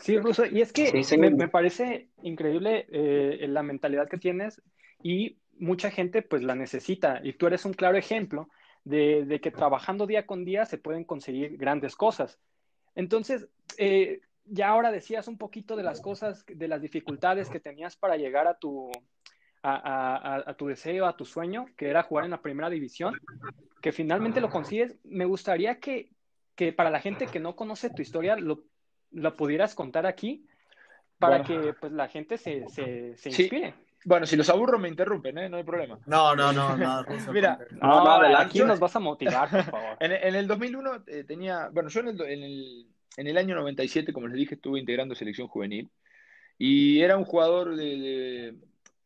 Sí, Ruso, y es que me, parece increíble la mentalidad que tienes y mucha gente pues la necesita y tú eres un claro ejemplo de, que trabajando día con día se pueden conseguir grandes cosas. Entonces, eh, ya ahora decías un poquito de las cosas, de las dificultades que tenías para llegar a tu, a, tu deseo, a tu sueño, que era jugar en la primera división, que finalmente lo consigues. Me gustaría que, para la gente que no conoce tu historia, lo, pudieras contar aquí para que pues, la gente se, se, inspire. Bueno, si los aburro me interrumpen, ¿eh? No hay problema. No, no, no, no. (laughs) Mira, no, aquí nos vas a motivar, por favor. (laughs) en, el 2001 eh, tenía, bueno, yo en el, en, el, año 97, como les dije, estuve integrando selección juvenil y era un jugador de,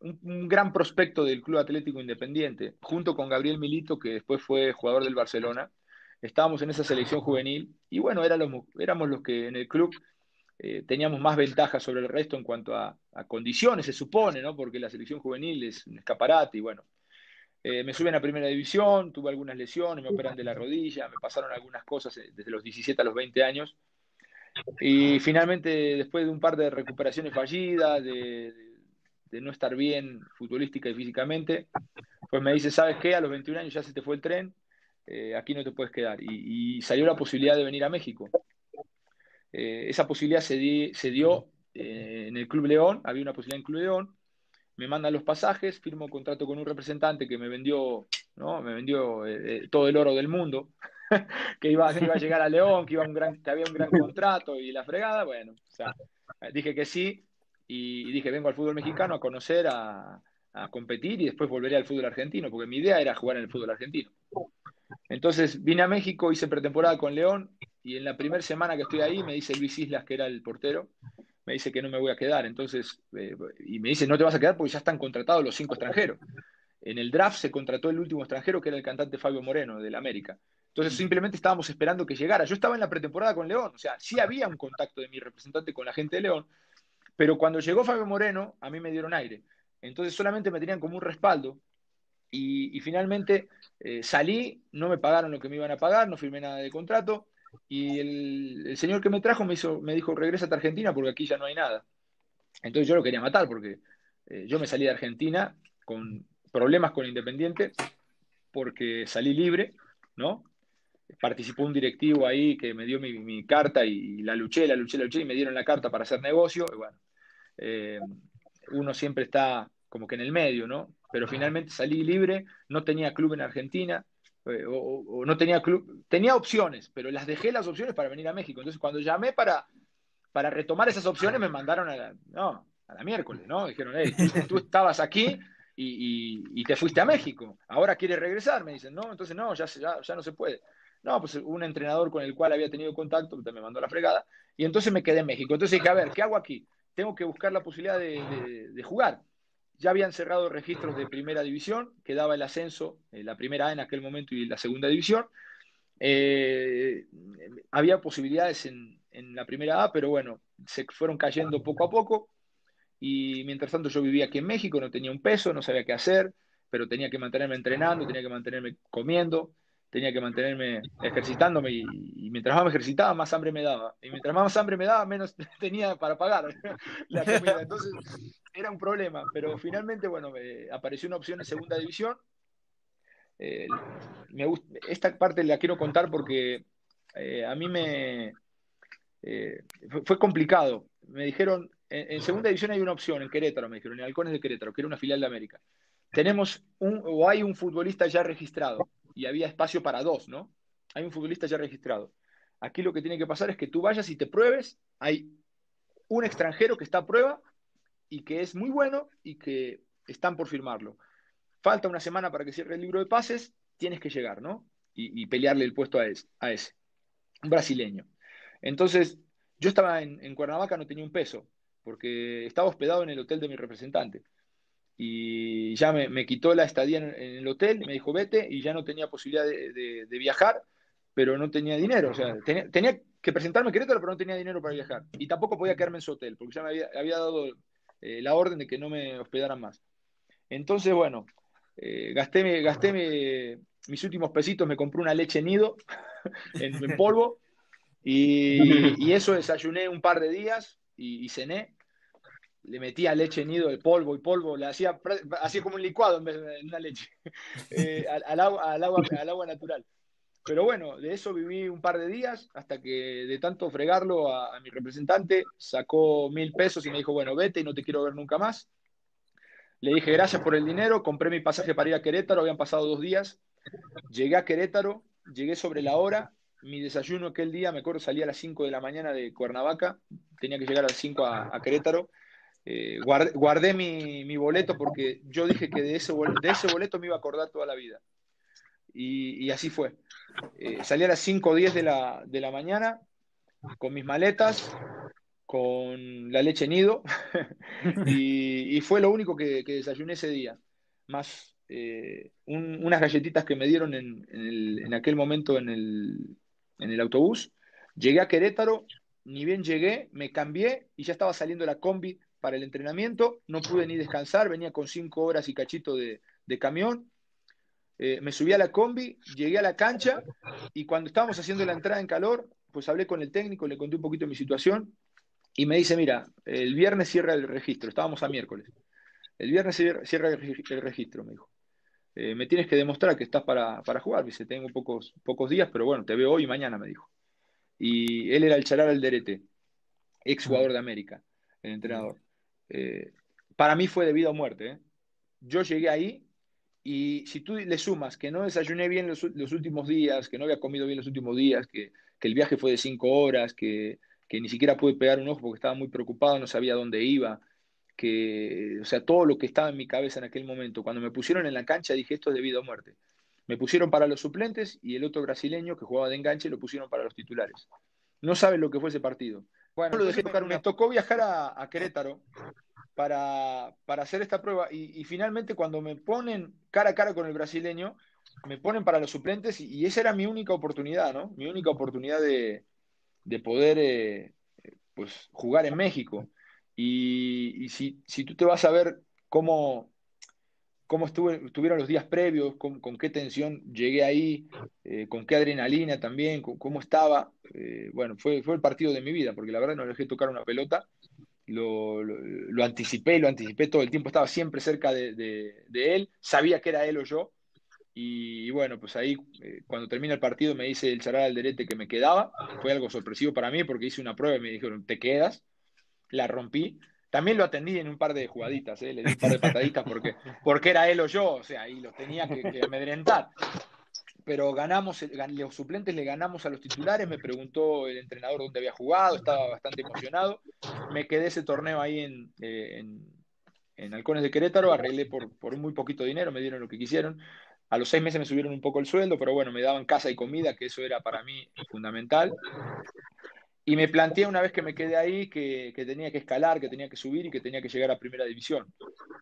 un, gran prospecto del Club Atlético Independiente, junto con Gabriel Milito, que después fue jugador del Barcelona. Estábamos en esa selección juvenil y bueno, éramos, éramos los que en el club eh, teníamos más ventaja sobre el resto en cuanto a, condiciones, se supone, ¿no? Porque la selección juvenil es un escaparate y bueno. Eh, me suben a primera división, tuve algunas lesiones, me operan de la rodilla, me pasaron algunas cosas eh, desde los 17 a los 20 años. Y finalmente, después de un par de recuperaciones fallidas, de, no estar bien futbolística y físicamente, pues me dice, ¿sabes qué? A los 21 años ya se te fue el tren, aquí no te puedes quedar. y, salió la posibilidad de venir a México. Eh, esa posibilidad se, dio eh, en el Club León, había una posibilidad en Club León, me mandan los pasajes, firmo contrato con un representante que me vendió, ¿no? me vendió eh, todo el oro del mundo, (laughs) que, iba, iba, a llegar a León, que, iba un gran, que había un gran contrato y la fregada, bueno, dije que sí y, dije, vengo al fútbol mexicano a conocer, a, a competir y después volveré al fútbol argentino, porque mi idea era jugar en el fútbol argentino. Entonces vine a México, hice pretemporada con León y en la primera semana que estoy ahí me dice Luis Islas, que era el portero, me dice que no me voy a quedar. Entonces, eh, y me dice, no te vas a quedar porque ya están contratados los cinco extranjeros. En el draft se contrató el último extranjero, que era el cantante Fabio Moreno, del América. Entonces simplemente estábamos esperando que llegara. Yo estaba en la pretemporada con León, o sea, sí había un contacto de mi representante con la gente de León, pero cuando llegó Fabio Moreno, a mí me dieron aire. Entonces solamente me tenían como un respaldo y, finalmente eh, salí, no me pagaron lo que me iban a pagar, no firmé nada de contrato y el, señor que me trajo me, hizo, me dijo, regresa a Argentina porque aquí ya no hay nada. Entonces yo lo quería matar porque eh, yo me salí de Argentina con problemas con Independiente porque salí libre, ¿no? Participó un directivo ahí que me dio mi, carta y, la luché, la luché, la luché y me dieron la carta para hacer negocio. Bueno, eh, uno siempre está como que en el medio, ¿no? Pero finalmente salí libre, no tenía club en Argentina, eh, o, no tenía club, tenía opciones, pero las dejé las opciones para venir a México. Entonces cuando llamé para, para retomar esas opciones me mandaron a la, no, a la miércoles, ¿no? Dijeron, hey, tú estabas aquí y, te fuiste a México. Ahora quieres regresar, me dicen, no, entonces no, ya, ya, no se puede. No, pues un entrenador con el cual había tenido contacto me mandó la fregada y entonces me quedé en México. Entonces dije, a ver, ¿qué hago aquí? Tengo que buscar la posibilidad de, jugar. Ya habían cerrado registros de primera división, quedaba el ascenso, eh, la primera A en aquel momento y la segunda división. Eh, había posibilidades en, en la primera A, pero bueno, se fueron cayendo poco a poco. Y mientras tanto yo vivía aquí en México, no tenía un peso, no sabía qué hacer, pero tenía que mantenerme entrenando, tenía que mantenerme comiendo, tenía que mantenerme ejercitándome y, mientras más me ejercitaba, más hambre me daba. Y mientras más hambre me daba, menos (laughs) tenía para pagar (laughs) la comida. Entonces era un problema, pero finalmente, bueno, apareció una opción en segunda división. Eh, me esta parte la quiero contar porque eh, a mí me eh, fue complicado. Me dijeron, en, segunda división hay una opción, en Querétaro, me dijeron, en Halcones de Querétaro, que era una filial de América. Tenemos un, o hay un futbolista ya registrado, y había espacio para dos, ¿no? Hay un futbolista ya registrado. Aquí lo que tiene que pasar es que tú vayas y te pruebes, hay un extranjero que está a prueba y que es muy bueno y que están por firmarlo. Falta una semana para que cierre el libro de pases, tienes que llegar, ¿no? Y, pelearle el puesto a ese, a ese, un brasileño. Entonces, yo estaba en, en Cuernavaca, no tenía un peso porque estaba hospedado en el hotel de mi representante. Y ya me, quitó la estadía en, el hotel, me dijo vete, y ya no tenía posibilidad de, viajar, pero no tenía dinero. O sea, tenía, que presentarme en Querétaro, pero no tenía dinero para viajar. Y tampoco podía quedarme en su hotel, porque ya me había, dado eh, la orden de que no me hospedaran más. Entonces, bueno, eh, gasté, gasté mis últimos pesitos, me compré una leche nido (laughs) en, polvo, y, eso desayuné un par de días y cené le metía leche nido de polvo y polvo, le hacía, hacía como un licuado en vez de una leche, (laughs) eh, al, agua, al, agua, (laughs) al agua natural. Pero bueno, de eso viví un par de días hasta que de tanto fregarlo a, mi representante sacó mil pesos y me dijo, bueno, vete y no te quiero ver nunca más. Le dije gracias por el dinero, compré mi pasaje para ir a Querétaro, habían pasado dos días. Llegué a Querétaro, llegué sobre la hora, mi desayuno aquel día, me acuerdo, salía a las 5 de la mañana de Cuernavaca, tenía que llegar a las 5 a Querétaro eh, guardé, mi, boleto porque yo dije que de ese, de ese boleto me iba a acordar toda la vida. Y, así fue. Eh, salí a las 5 o 10 de la, de la mañana con mis maletas, con la leche nido, (laughs) y, fue lo único que, desayuné ese día. Más eh, unas galletitas que me dieron en, en, aquel momento en el, en el autobús. Llegué a Querétaro, ni bien llegué, me cambié y ya estaba saliendo la combi para el entrenamiento, no pude ni descansar, venía con cinco horas y cachito de, camión. Eh, me subí a la combi, llegué a la cancha y cuando estábamos haciendo la entrada en calor, pues hablé con el técnico, le conté un poquito mi situación y me dice, mira, el viernes cierra el registro, estábamos a miércoles. El viernes cierra el registro, me dijo. Eh, me tienes que demostrar que estás para, jugar. Dice, tengo pocos, pocos días, pero bueno, te veo hoy y mañana, me dijo. Y él era el Charal Alderete, ex jugador de América, el entrenador. Eh, para mí fue de vida o muerte. ¿eh? Yo llegué ahí y si tú le sumas que no desayuné bien los, últimos días, que no había comido bien los últimos días, que, el viaje fue de cinco horas, que, ni siquiera pude pegar un ojo porque estaba muy preocupado, no sabía dónde iba, que, o sea, todo lo que estaba en mi cabeza en aquel momento. Cuando me pusieron en la cancha dije, esto es de vida o muerte. Me pusieron para los suplentes y el otro brasileño que jugaba de enganche lo pusieron para los titulares. No saben lo que fue ese partido. Bueno, me tocó viajar a, Querétaro para, hacer esta prueba y, finalmente cuando me ponen cara a cara con el brasileño, me ponen para los suplentes y, esa era mi única oportunidad, ¿no? Mi única oportunidad de, poder eh, pues, jugar en México. Y, si, si, tú te vas a ver cómo, cómo estuvieron los días previos, con, qué tensión llegué ahí, eh, con qué adrenalina también, cómo estaba. Eh, bueno, fue, fue el partido de mi vida, porque la verdad no dejé tocar una pelota. Lo, anticipé, lo anticipé todo el tiempo, estaba siempre cerca de, él, sabía que era él o yo. Y, bueno, pues ahí eh, cuando termina el partido me dice el charal Alderete que me quedaba. Fue algo sorpresivo para mí porque hice una prueba y me dijeron, te quedas. La rompí también lo atendí en un par de jugaditas, ¿eh? le di un par de pataditas porque, porque era él o yo, o sea, y los tenía que, amedrentar. Pero ganamos, los suplentes le ganamos a los titulares, me preguntó el entrenador dónde había jugado, estaba bastante emocionado. Me quedé ese torneo ahí en, eh, en, Halcones de Querétaro, arreglé por, por muy poquito dinero, me dieron lo que quisieron. A los seis meses me subieron un poco el sueldo, pero bueno, me daban casa y comida, que eso era para mí fundamental. Y me planteé una vez que me quedé ahí que, tenía que escalar, que tenía que subir y que tenía que llegar a primera división.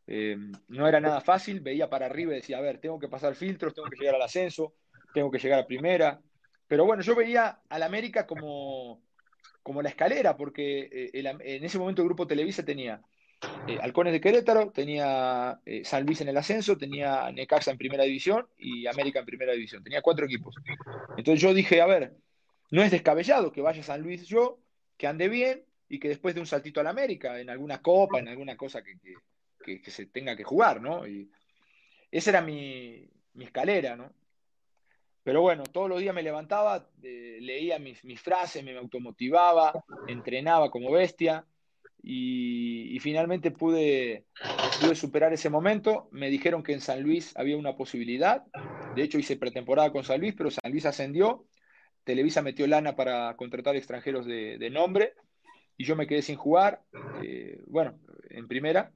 Eh, no era nada fácil, veía para arriba y decía, a ver, tengo que pasar filtros, tengo que llegar al ascenso, tengo que llegar a primera. Pero bueno, yo veía al América como, como la escalera, porque eh, en ese momento el grupo Televisa tenía eh, Halcones de Querétaro, tenía San Luis en el ascenso, tenía Necaxa en primera división y América en primera división. Tenía cuatro equipos. Entonces yo dije, a ver, no es descabellado que vaya San Luis yo, que ande bien y que después de un saltito a la América, en alguna copa, en alguna cosa que, se tenga que jugar, ¿no? Esa era mi, escalera, ¿no? Pero bueno, todos los días me levantaba, leía mis, frases, me automotivaba, entrenaba como bestia y, finalmente pude, pude superar ese momento. Me dijeron que en San Luis había una posibilidad. De hecho, hice pretemporada con San Luis, pero San Luis ascendió Televisa metió lana para contratar extranjeros de, nombre y yo me quedé sin jugar. Eh, bueno, en primera.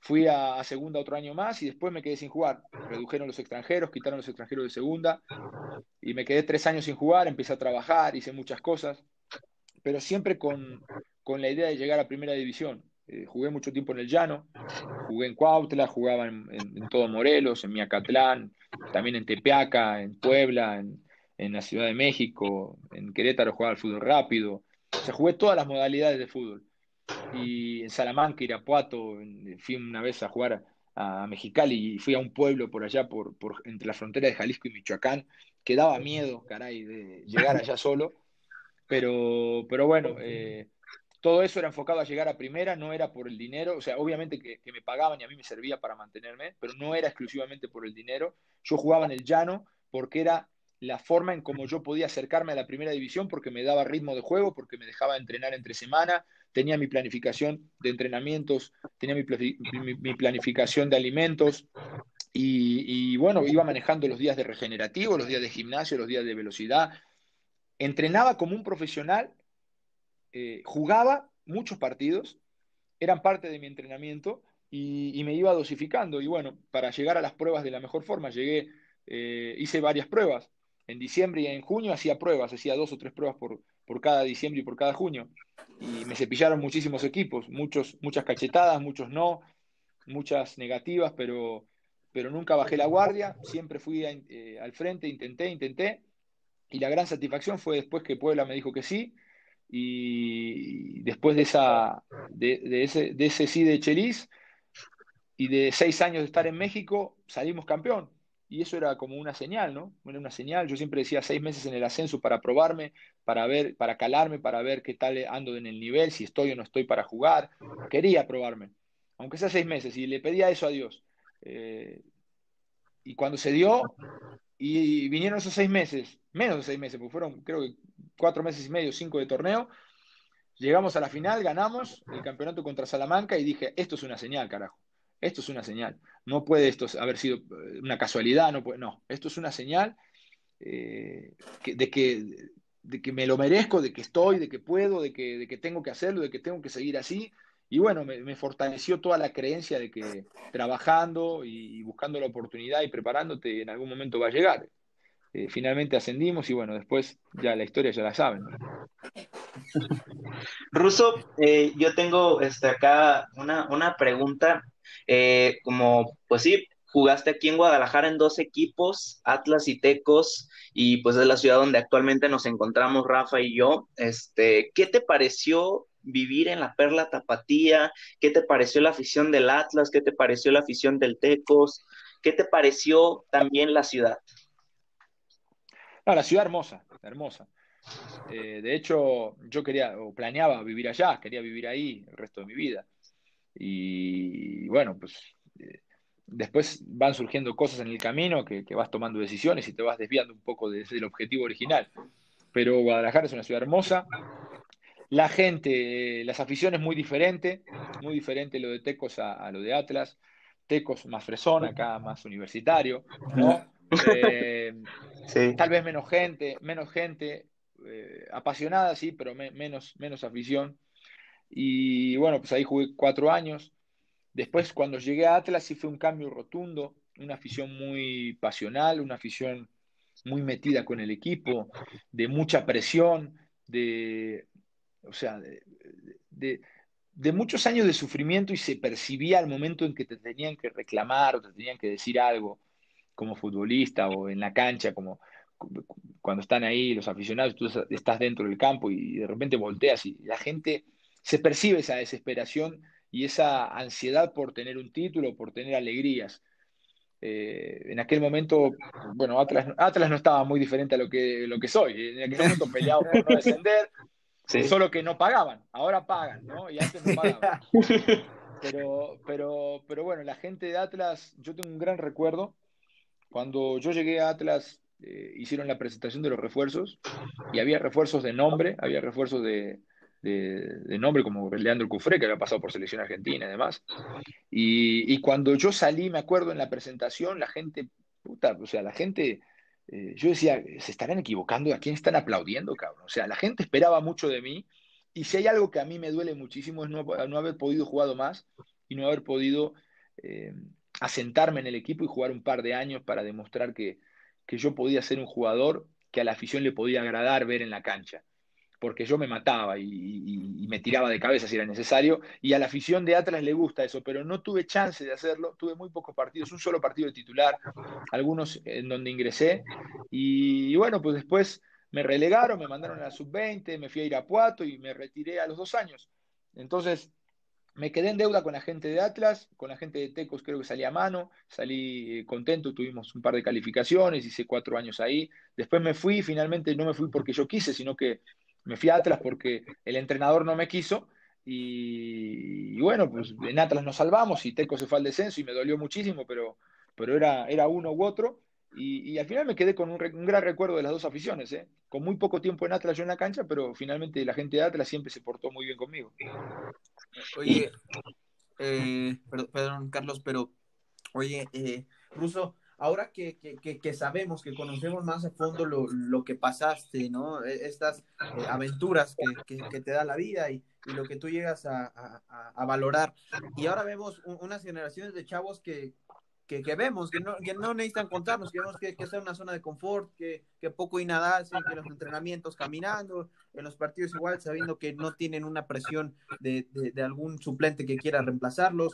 Fui a, segunda otro año más y después me quedé sin jugar. Redujeron los extranjeros, quitaron los extranjeros de segunda y me quedé tres años sin jugar. Empecé a trabajar, hice muchas cosas, pero siempre con, la idea de llegar a primera división. Eh, jugué mucho tiempo en el llano, jugué en Cuautla, jugaba en, en todo Morelos, en Miacatlán, también en Tepeaca, en Puebla, en, en la Ciudad de México, en Querétaro jugaba al fútbol rápido, o sea, jugué todas las modalidades de fútbol. Y en Salamanca, Irapuato, fui una vez a jugar a, Mexicali y fui a un pueblo por allá, por, entre la frontera de Jalisco y Michoacán, que daba miedo, caray, de llegar allá solo. Pero, pero bueno, eh, todo eso era enfocado a llegar a primera, no era por el dinero, o sea, obviamente que, que, me pagaban y a mí me servía para mantenerme, pero no era exclusivamente por el dinero. Yo jugaba en el llano porque era la forma en cómo yo podía acercarme a la primera división porque me daba ritmo de juego, porque me dejaba entrenar entre semana, tenía mi planificación de entrenamientos, tenía mi, planificación de alimentos y, bueno, iba manejando los días de regenerativo, los días de gimnasio, los días de velocidad. Entrenaba como un profesional, eh, jugaba muchos partidos, eran parte de mi entrenamiento y, me iba dosificando. Y bueno, para llegar a las pruebas de la mejor forma, llegué, eh, hice varias pruebas en diciembre y en junio hacía pruebas, hacía dos o tres pruebas por, por cada diciembre y por cada junio. Y me cepillaron muchísimos equipos, muchos, muchas cachetadas, muchos no, muchas negativas, pero, pero nunca bajé la guardia, siempre fui eh, al frente, intenté, intenté. Y la gran satisfacción fue después que Puebla me dijo que sí. Y después de, esa, de, ese, de ese sí de Chelis y de seis años de estar en México, salimos campeón y eso era como una señal, ¿no? Era una señal. Yo siempre decía seis meses en el ascenso para probarme, para ver, para calarme, para ver qué tal ando en el nivel, si estoy o no estoy para jugar. Quería probarme, aunque sea seis meses, y le pedía eso a Dios. Eh, y cuando se dio, y vinieron esos seis meses, menos de seis meses, porque fueron creo que cuatro meses y medio, cinco de torneo, llegamos a la final, ganamos el campeonato contra Salamanca y dije, esto es una señal, carajo. Esto es una señal. No puede esto haber sido eh, una casualidad, no, puede, no. esto es una señal eh, de, que, de que me lo merezco, de que estoy, de que puedo, de que, de que tengo que hacerlo, de que tengo que seguir así. Y bueno, me, fortaleció toda la creencia de que trabajando y, buscando la oportunidad y preparándote en algún momento va a llegar. Eh, finalmente ascendimos y bueno, después ya la historia ya la saben. Ruso, eh, yo tengo este, acá una, una pregunta. Eh, como, pues sí, jugaste aquí en Guadalajara en dos equipos, Atlas y Tecos, y pues es la ciudad donde actualmente nos encontramos Rafa y yo. Este, ¿qué te pareció vivir en la Perla Tapatía? ¿Qué te pareció la afición del Atlas? ¿Qué te pareció la afición del Tecos? ¿Qué te pareció también la ciudad? No, la ciudad hermosa, hermosa. Eh, de hecho, yo quería o planeaba vivir allá, quería vivir ahí el resto de mi vida. Y bueno, pues eh, después van surgiendo cosas en el camino que, vas tomando decisiones y te vas desviando un poco del objetivo original. Pero Guadalajara es una ciudad hermosa. La gente, las aficiones muy diferente, muy diferente lo de Tecos a, lo de Atlas. Tecos más fresón, acá más universitario, ¿no? Eh, (laughs) tal vez menos gente, menos gente, eh, apasionada, sí, pero menos, menos afición. Y bueno, pues ahí jugué cuatro años. Después, cuando llegué a Atlas, sí fue un cambio rotundo, una afición muy pasional, una afición muy metida con el equipo, de mucha presión, de, o sea, de, de, muchos años de sufrimiento y se percibía al momento en que te tenían que reclamar o te tenían que decir algo como futbolista o en la cancha, como cuando están ahí los aficionados, tú estás dentro del campo y de repente volteas y la gente se percibe esa desesperación y esa ansiedad por tener un título, por tener alegrías. Eh, en aquel momento, bueno, Atlas, Atlas, no estaba muy diferente a lo que, lo que soy. En aquel momento peleaba por no descender, solo que no pagaban. Ahora pagan, ¿no? Y antes no pagaban. Pero, pero, pero bueno, la gente de Atlas, yo tengo un gran recuerdo. Cuando yo llegué a Atlas, eh, hicieron la presentación de los refuerzos y había refuerzos de nombre, había refuerzos de, de, nombre como Leandro Cufré, que había pasado por selección argentina y demás. Y, cuando yo salí, me acuerdo en la presentación, la gente, puta, o sea, la gente, eh, yo decía, se estarán equivocando, ¿a quién están aplaudiendo, cabrón? O sea, la gente esperaba mucho de mí. Y si hay algo que a mí me duele muchísimo es no, haber podido jugar más y no haber podido eh, asentarme en el equipo y jugar un par de años para demostrar que, que yo podía ser un jugador que a la afición le podía agradar ver en la cancha porque yo me mataba y, me tiraba de cabeza si era necesario, y a la afición de Atlas le gusta eso, pero no tuve chance de hacerlo, tuve muy pocos partidos, un solo partido de titular, algunos en donde ingresé, y, bueno, pues después me relegaron, me mandaron a la sub-20, me fui a Irapuato y me retiré a los dos años. Entonces, me quedé en deuda con la gente de Atlas, con la gente de Tecos creo que salí a mano, salí eh, contento, tuvimos un par de calificaciones, hice cuatro años ahí. Después me fui, finalmente no me fui porque yo quise, sino que me fui a Atlas porque el entrenador no me quiso. Y, bueno, pues en Atlas nos salvamos y Teco se fue al descenso y me dolió muchísimo, pero, pero era, era uno u otro. Y, al final me quedé con un, gran recuerdo de las dos aficiones, ¿eh? con muy poco tiempo en Atlas yo en la cancha, pero finalmente la gente de Atlas siempre se portó muy bien conmigo. Oye, eh, perdón, Carlos, pero oye, eh, Ruso, ahora que, que, sabemos, que conocemos más a fondo lo, que pasaste, ¿no? E, estas eh, aventuras que, te da la vida y, lo que tú llegas a, a, valorar. Y ahora vemos unas generaciones de chavos que, que, vemos, que no, que no necesitan contarnos, que vemos que, que es una zona de confort, que, poco y nada hacen, que los entrenamientos caminando, en los partidos igual sabiendo que no tienen una presión de, algún suplente que quiera reemplazarlos.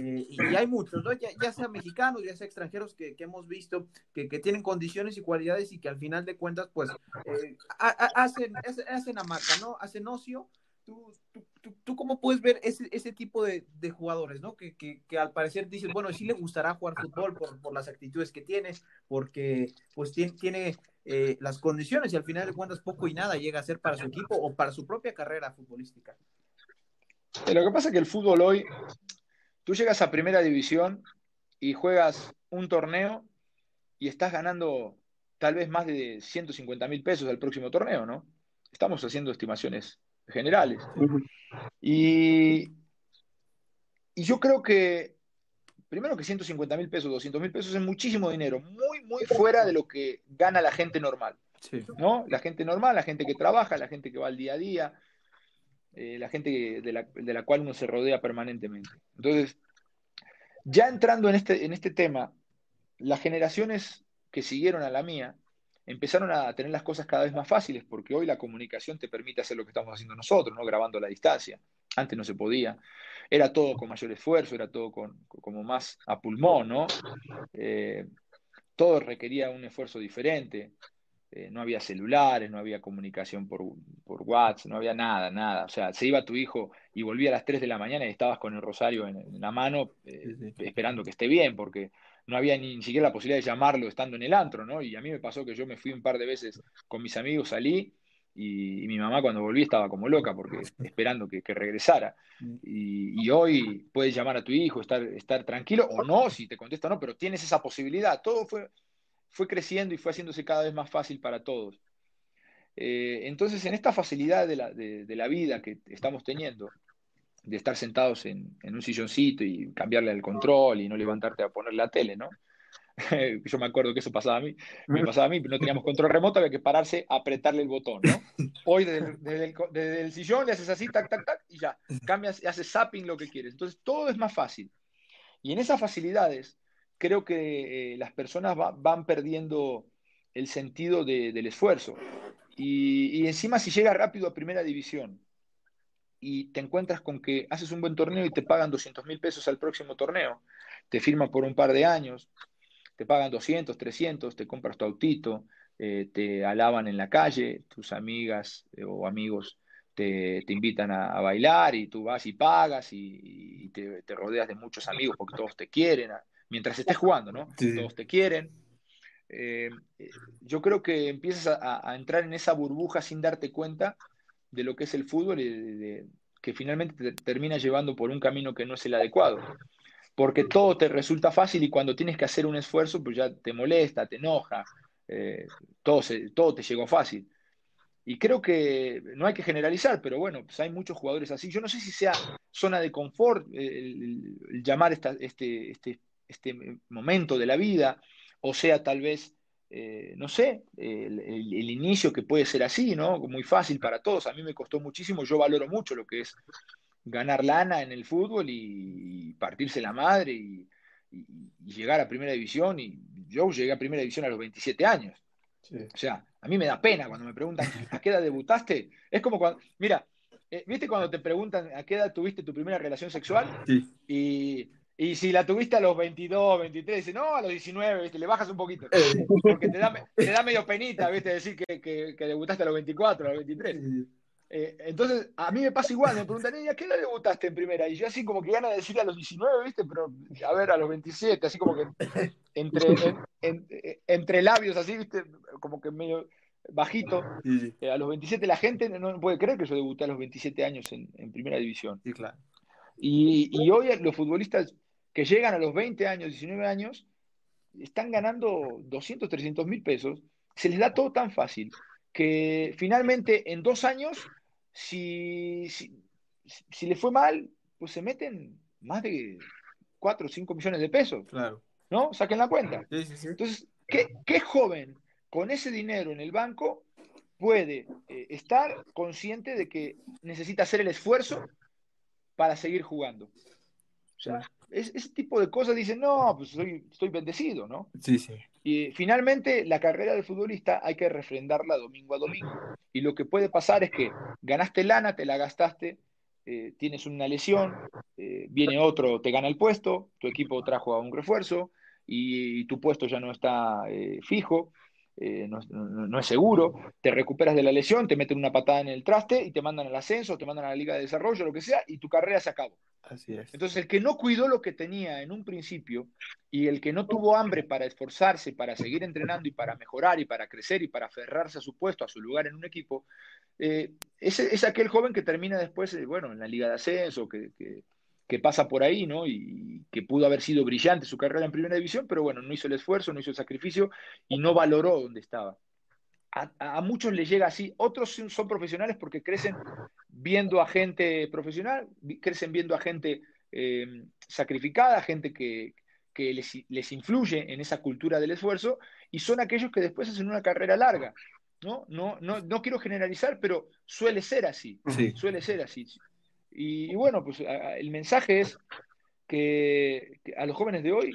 Eh, y, hay muchos, ¿no? ya, sean mexicanos, ya sean extranjeros que, hemos visto, que, que, tienen condiciones y cualidades y que al final de cuentas, pues, eh, hacen, hacen marca, ¿no? Hacen ocio ¿Tú, tú, tú, cómo puedes ver ese, ese tipo de, de jugadores, ¿no? Que, que, que, al parecer dices, bueno, sí le gustará jugar fútbol por, por las actitudes que tiene, porque pues tiene, tiene eh, las condiciones y al final de cuentas poco y nada llega a ser para su equipo o para su propia carrera futbolística. Lo que pasa es que el fútbol hoy, tú llegas a primera división y juegas un torneo y estás ganando tal vez más de 150 mil pesos al próximo torneo, ¿no? Estamos haciendo estimaciones generales. Y, y yo creo que, primero que 150 mil pesos, 200 mil pesos es muchísimo dinero, muy, muy fuera de lo que gana la gente normal. ¿no? La gente normal, la gente que trabaja, la gente que va al día a día, eh, la gente de la, de la, cual uno se rodea permanentemente. Entonces, ya entrando en este, en este tema, las generaciones que siguieron a la mía, empezaron a tener las cosas cada vez más fáciles, porque hoy la comunicación te permite hacer lo que estamos haciendo nosotros, ¿no? grabando a la distancia. Antes no se podía. Era todo con mayor esfuerzo, era todo con, como más a pulmón, ¿no? Eh, todo requería un esfuerzo diferente. Eh, no había celulares, no había comunicación por, por, WhatsApp, no había nada, nada. O sea, se iba tu hijo y volvía a las 3 de la mañana y estabas con el rosario en, la mano eh, esperando que esté bien, porque no había ni, siquiera la posibilidad de llamarlo estando en el antro, ¿no? Y a mí me pasó que yo me fui un par de veces con mis amigos, salí y, mi mamá cuando volví estaba como loca porque esperando que, regresara. Y, hoy puedes llamar a tu hijo, estar, estar tranquilo o no, si te contesta no, pero tienes esa posibilidad. Todo fue, fue creciendo y fue haciéndose cada vez más fácil para todos. Eh, entonces, en esta facilidad de la, de la, vida que estamos teniendo, de estar sentados en, un silloncito y cambiarle el control y no levantarte a poner la tele, ¿no? (laughs) Yo me acuerdo que eso pasaba a mí, me pasaba a mí, no teníamos control remoto, había que pararse apretarle el botón, ¿no? Hoy desde, el, sillón le haces así, tac, tac, tac, y ya, cambias, y haces zapping lo que quieres. Entonces todo es más fácil. Y en esas facilidades creo que eh, las personas van perdiendo el sentido del esfuerzo. Y, encima si llega rápido a primera división y te encuentras con que haces un buen torneo y te pagan 200 mil pesos al próximo torneo, te firman por un par de años, te pagan 200, 300, te compras tu autito, eh, te alaban en la calle, tus amigas eh, o amigos te, invitan a, bailar y tú vas y pagas y, te, rodeas de muchos amigos porque todos te quieren, mientras estés jugando, ¿no? Todos te quieren. Eh, yo creo que empiezas a, entrar en esa burbuja sin darte cuenta de lo que es el fútbol y que finalmente te termina llevando por un camino que no es el adecuado porque todo te resulta fácil y cuando tienes que hacer un esfuerzo, pues ya te molesta, te enoja, eh, todo, todo te llegó fácil. Y creo que no hay que generalizar, pero bueno, pues hay muchos jugadores así. Yo no sé si sea zona de confort el, llamar este, este, este momento de la vida, o sea tal vez, eh, no sé, el, el, inicio que puede ser así, ¿no? Muy fácil para todos. A mí me costó muchísimo, yo valoro mucho lo que es ganar lana en el fútbol y, partirse la madre y, llegar a primera división. Y yo llegué a primera división a los 27 años. O sea, a mí me da pena cuando me preguntan a qué edad debutaste. Es como cuando, mira, eh, ¿viste cuando te preguntan a qué edad tuviste tu primera relación sexual? Y, si la tuviste a los 22, 23, dice, no, a los 19, ¿viste? le bajas un poquito. Eh. Porque te da, te da medio penita, ¿viste? Decir que, que, debutaste a los 24, a los 23. Eh, entonces, a mí me pasa igual, me preguntan, ¿a qué edad debutaste en primera? Y yo así como que gana de decir a los 19, ¿viste? Pero, a ver, a los 27, así como que entre, entre labios, así, ¿viste? Como que medio bajito. Eh, a los 27 la gente no puede creer que yo debuté a los 27 años en, primera división. Sí, claro. Y, y, hoy los futbolistas que llegan a los 20 años, 19 años, están ganando 200, 300 mil pesos. Se les da todo tan fácil que finalmente en dos años si, si, le fue mal, pues se meten más de 4 o 5 millones de pesos. Claro. ¿No? Saquen la cuenta. Entonces, ¿qué, joven con ese dinero en el banco puede eh, estar consciente de que necesita hacer el esfuerzo para seguir jugando? Sea, ese tipo de cosas dicen, no, pues estoy bendecido, ¿no? Sí, sí. Y finalmente, la carrera de futbolista hay que refrendarla domingo a domingo. Y lo que puede pasar es que ganaste lana, te la gastaste, eh, tienes una lesión, eh, viene otro, te gana el puesto, tu equipo trajo a un refuerzo y, tu puesto ya no está eh, fijo, no, es seguro, te recuperas de la lesión, te meten una patada en el traste y te mandan al ascenso, te mandan a la liga de desarrollo, lo que sea, y tu carrera se acabó. Entonces, el que no cuidó lo que tenía en un principio y el que no tuvo hambre para esforzarse, para seguir entrenando y para mejorar y para crecer y para aferrarse a su puesto, a su lugar en un equipo, eh, es, aquel joven que termina después, eh, bueno, en la liga de ascenso, que, pasa por ahí, ¿no? Y que pudo haber sido brillante su carrera en primera división, pero bueno, no hizo el esfuerzo, no hizo el sacrificio y no valoró donde estaba a, muchos les llega así, otros son profesionales porque crecen viendo a gente profesional, crecen viendo a gente eh, sacrificada, gente que, les, influye en esa cultura del esfuerzo, y son aquellos que después hacen una carrera larga. ¿no? No, no, no quiero generalizar, pero suele ser así, suele ser así. Y, bueno, pues el mensaje es que, a los jóvenes de hoy,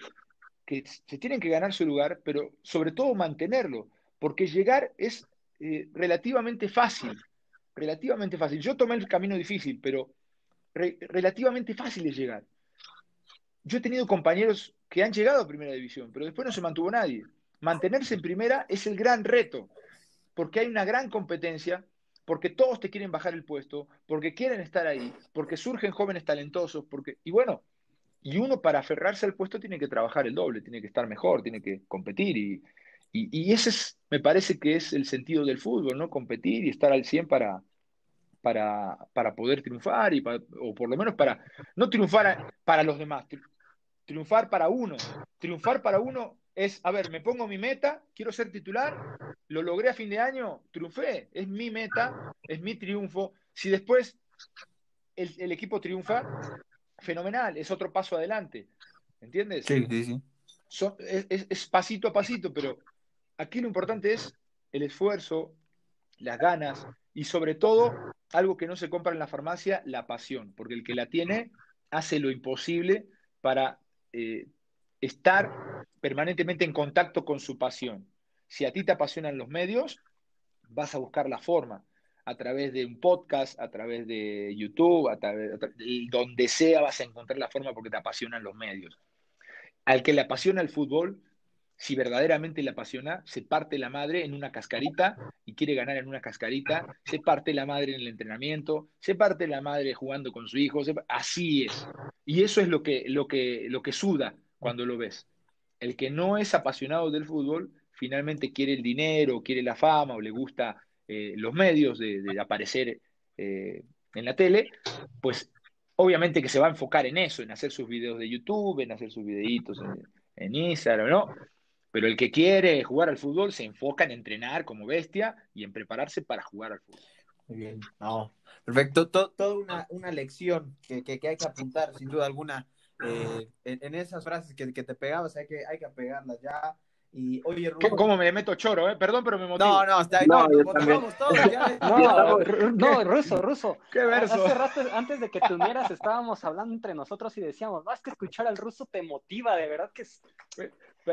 que se tienen que ganar su lugar, pero sobre todo mantenerlo porque llegar es eh, relativamente fácil, relativamente fácil. Yo tomé el camino difícil, pero relativamente fácil es llegar. Yo he tenido compañeros que han llegado a primera división, pero después no se mantuvo nadie. Mantenerse en primera es el gran reto, porque hay una gran competencia, porque todos te quieren bajar el puesto, porque quieren estar ahí, porque surgen jóvenes talentosos, porque y bueno, y uno para aferrarse al puesto tiene que trabajar el doble, tiene que estar mejor, tiene que competir y, y, ese es, me parece que es el sentido del fútbol, ¿no? Competir y estar al 100 para, para, para poder triunfar, y o por lo menos para, no triunfar para los demás, triunfar para uno. Triunfar para uno es, a ver, me pongo mi meta, quiero ser titular, lo logré a fin de año, triunfé, es mi meta, es mi triunfo. Si después el, equipo triunfa, fenomenal, es otro paso adelante. ¿Entiendes? Sí, sí, sí. es, es, pasito a pasito, pero aquí lo importante es el esfuerzo, las ganas y sobre todo algo que no se compra en la farmacia, la pasión, porque el que la tiene hace lo imposible para eh, estar permanentemente en contacto con su pasión. Si a ti te apasionan los medios, vas a buscar la forma a través de un podcast, a través de YouTube, a través, de donde sea vas a encontrar la forma porque te apasionan los medios. Al que le apasiona el fútbol, si verdaderamente le apasiona, se parte la madre en una cascarita y quiere ganar en una cascarita, se parte la madre en el entrenamiento, se parte la madre jugando con su hijo, así es. Y eso es lo que, lo, que, lo que suda cuando lo ves. El que no es apasionado del fútbol, finalmente quiere el dinero, quiere la fama o le gusta eh, los medios de, aparecer eh, en la tele, pues obviamente que se va a enfocar en eso, en hacer sus videos de YouTube, en hacer sus videitos en, en Instagram, ¿no? Pero el que quiere jugar al fútbol se enfoca en entrenar como bestia y en prepararse para jugar al fútbol. Muy bien, perfecto. Toda una, una lección que, que, hay que apuntar, sin duda alguna, eh, (laughs) en, esas frases que, que, te pegabas, hay que, hay que pegarlas ya. Y oye, Ruso, ¿Cómo me meto choro, eh? Perdón, pero me motivo. No, no, está ahí. No, no, todos, ya, (laughs) (laughs) no, no, Ruso, Ruso. Qué verso. Hace rato, antes de que te unieras, estábamos hablando entre nosotros y decíamos, más que escuchar al ruso te motiva, de verdad que es...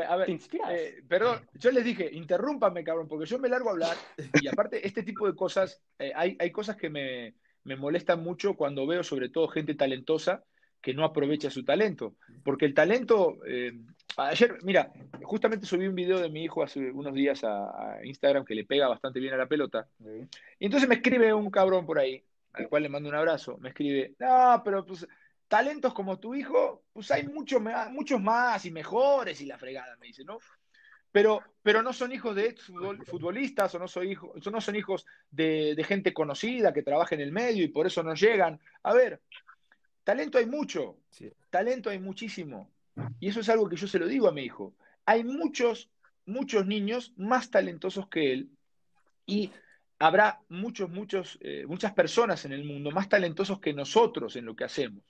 A ver, eh, perdón, yo les dije, interrúmpame, cabrón, porque yo me largo a hablar y aparte este tipo de cosas, eh, hay, hay, cosas que me, me, molestan mucho cuando veo sobre todo gente talentosa que no aprovecha su talento, porque el talento, eh, ayer, mira, justamente subí un video de mi hijo hace unos días a, Instagram que le pega bastante bien a la pelota, y entonces me escribe un cabrón por ahí, al cual le mando un abrazo, me escribe, no, pero pues talentos como tu hijo, pues hay muchos, muchos más y mejores y la fregada, me dice, ¿no? Pero, pero no son hijos de futbolistas o no son hijos, no son hijos de, gente conocida que trabaja en el medio y por eso no llegan. A ver, talento hay mucho, talento hay muchísimo. Y eso es algo que yo se lo digo a mi hijo. Hay muchos, muchos niños más talentosos que él y habrá muchos, muchos, eh, muchas personas en el mundo más talentosos que nosotros en lo que hacemos.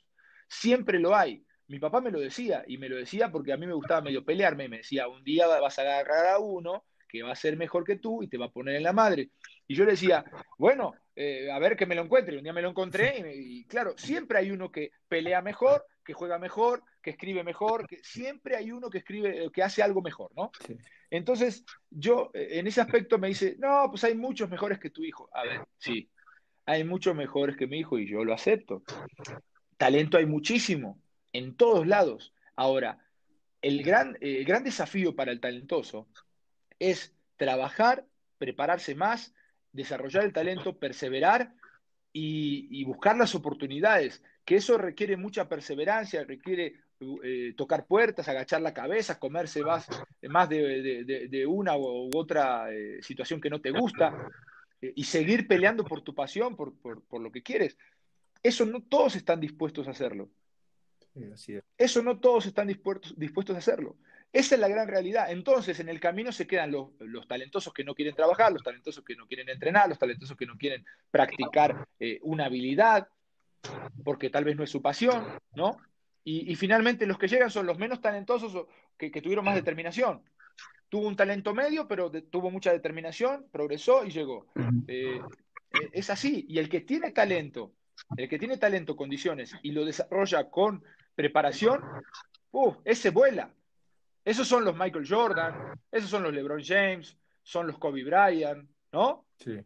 Siempre lo hay. Mi papá me lo decía, y me lo decía porque a mí me gustaba medio pelearme. Me decía, un día vas a agarrar a uno que va a ser mejor que tú y te va a poner en la madre. Y yo le decía, bueno, eh, a ver que me lo encuentre. un día me lo encontré y, claro, siempre hay uno que pelea mejor, que juega mejor, que escribe mejor, que siempre hay uno que escribe, eh, que hace algo mejor, ¿no? Entonces, yo eh, en ese aspecto me dice, no, pues hay muchos mejores que tu hijo. A ver, sí, hay muchos mejores que mi hijo y yo lo acepto. Talento hay muchísimo, en todos lados. Ahora, el gran, el gran desafío para el talentoso es trabajar, prepararse más, desarrollar el talento, perseverar y, buscar las oportunidades, que eso requiere mucha perseverancia, requiere eh, tocar puertas, agachar la cabeza, comerse más, más de, una u, otra eh, situación que no te gusta eh, y seguir peleando por tu pasión, por, por lo que quieres. Eso no todos están dispuestos a hacerlo. Eso no todos están dispuestos, dispuestos a hacerlo. Esa es la gran realidad. Entonces, en el camino se quedan los, talentosos que no quieren trabajar, los talentosos que no quieren entrenar, los talentosos que no quieren practicar eh, una habilidad, porque tal vez no es su pasión, ¿no? Y, finalmente los que llegan son los menos talentosos que, tuvieron más determinación. Tuvo un talento medio, pero tuvo mucha determinación, progresó y llegó. Eh, eh, es así. Y el que tiene talento el que tiene talento, condiciones y lo desarrolla con preparación, ese vuela. Esos son los Michael Jordan, esos son los LeBron James, son los Kobe Bryant, ¿no? Sí.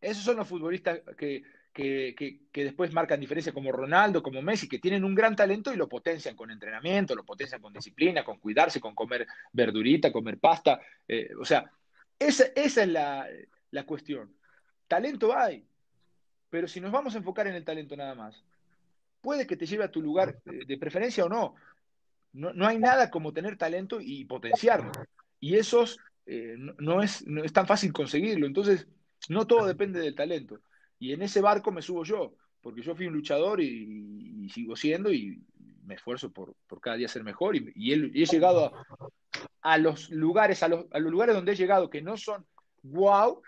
Esos son los futbolistas que, que, que, después marcan diferencia como Ronaldo, como Messi, que tienen un gran talento y lo potencian con entrenamiento, lo potencian con disciplina, con cuidarse, con comer verdurita, comer pasta. Eh, o sea, esa, esa es la, la cuestión. Talento hay, pero si nos vamos a enfocar en el talento nada más, puede que te lleve a tu lugar de preferencia o no. No, no hay nada como tener talento y potenciarlo. Y esos eh, no, es, no es tan fácil conseguirlo. Entonces, no todo depende del talento. Y en ese barco me subo yo, porque yo fui un luchador y, sigo siendo y me esfuerzo por, cada día ser mejor. Y, he, llegado a, los lugares, a los, a los lugares donde he llegado que no son wow,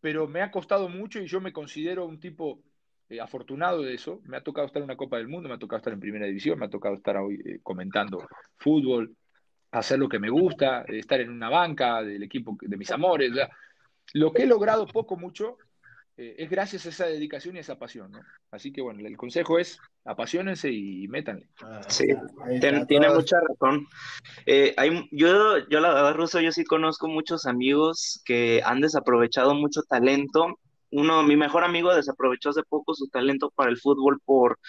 pero me ha costado mucho y yo me considero un tipo eh, afortunado de eso. Me ha tocado estar en una Copa del Mundo, me ha tocado estar en Primera División, me ha tocado estar hoy eh, comentando fútbol, hacer lo que me gusta, estar en una banca del equipo de mis amores. lo que he logrado poco, mucho, eh, es gracias a esa dedicación y a esa pasión. ¿no? Así que bueno, el consejo es apasionense y métanle. Ah, sí, tiene, mucha razón. Eh, hay, yo, yo la verdad, Ruso, yo sí conozco muchos amigos que han desaprovechado mucho talento. Uno, mi mejor amigo desaprovechó hace poco su talento para el fútbol por,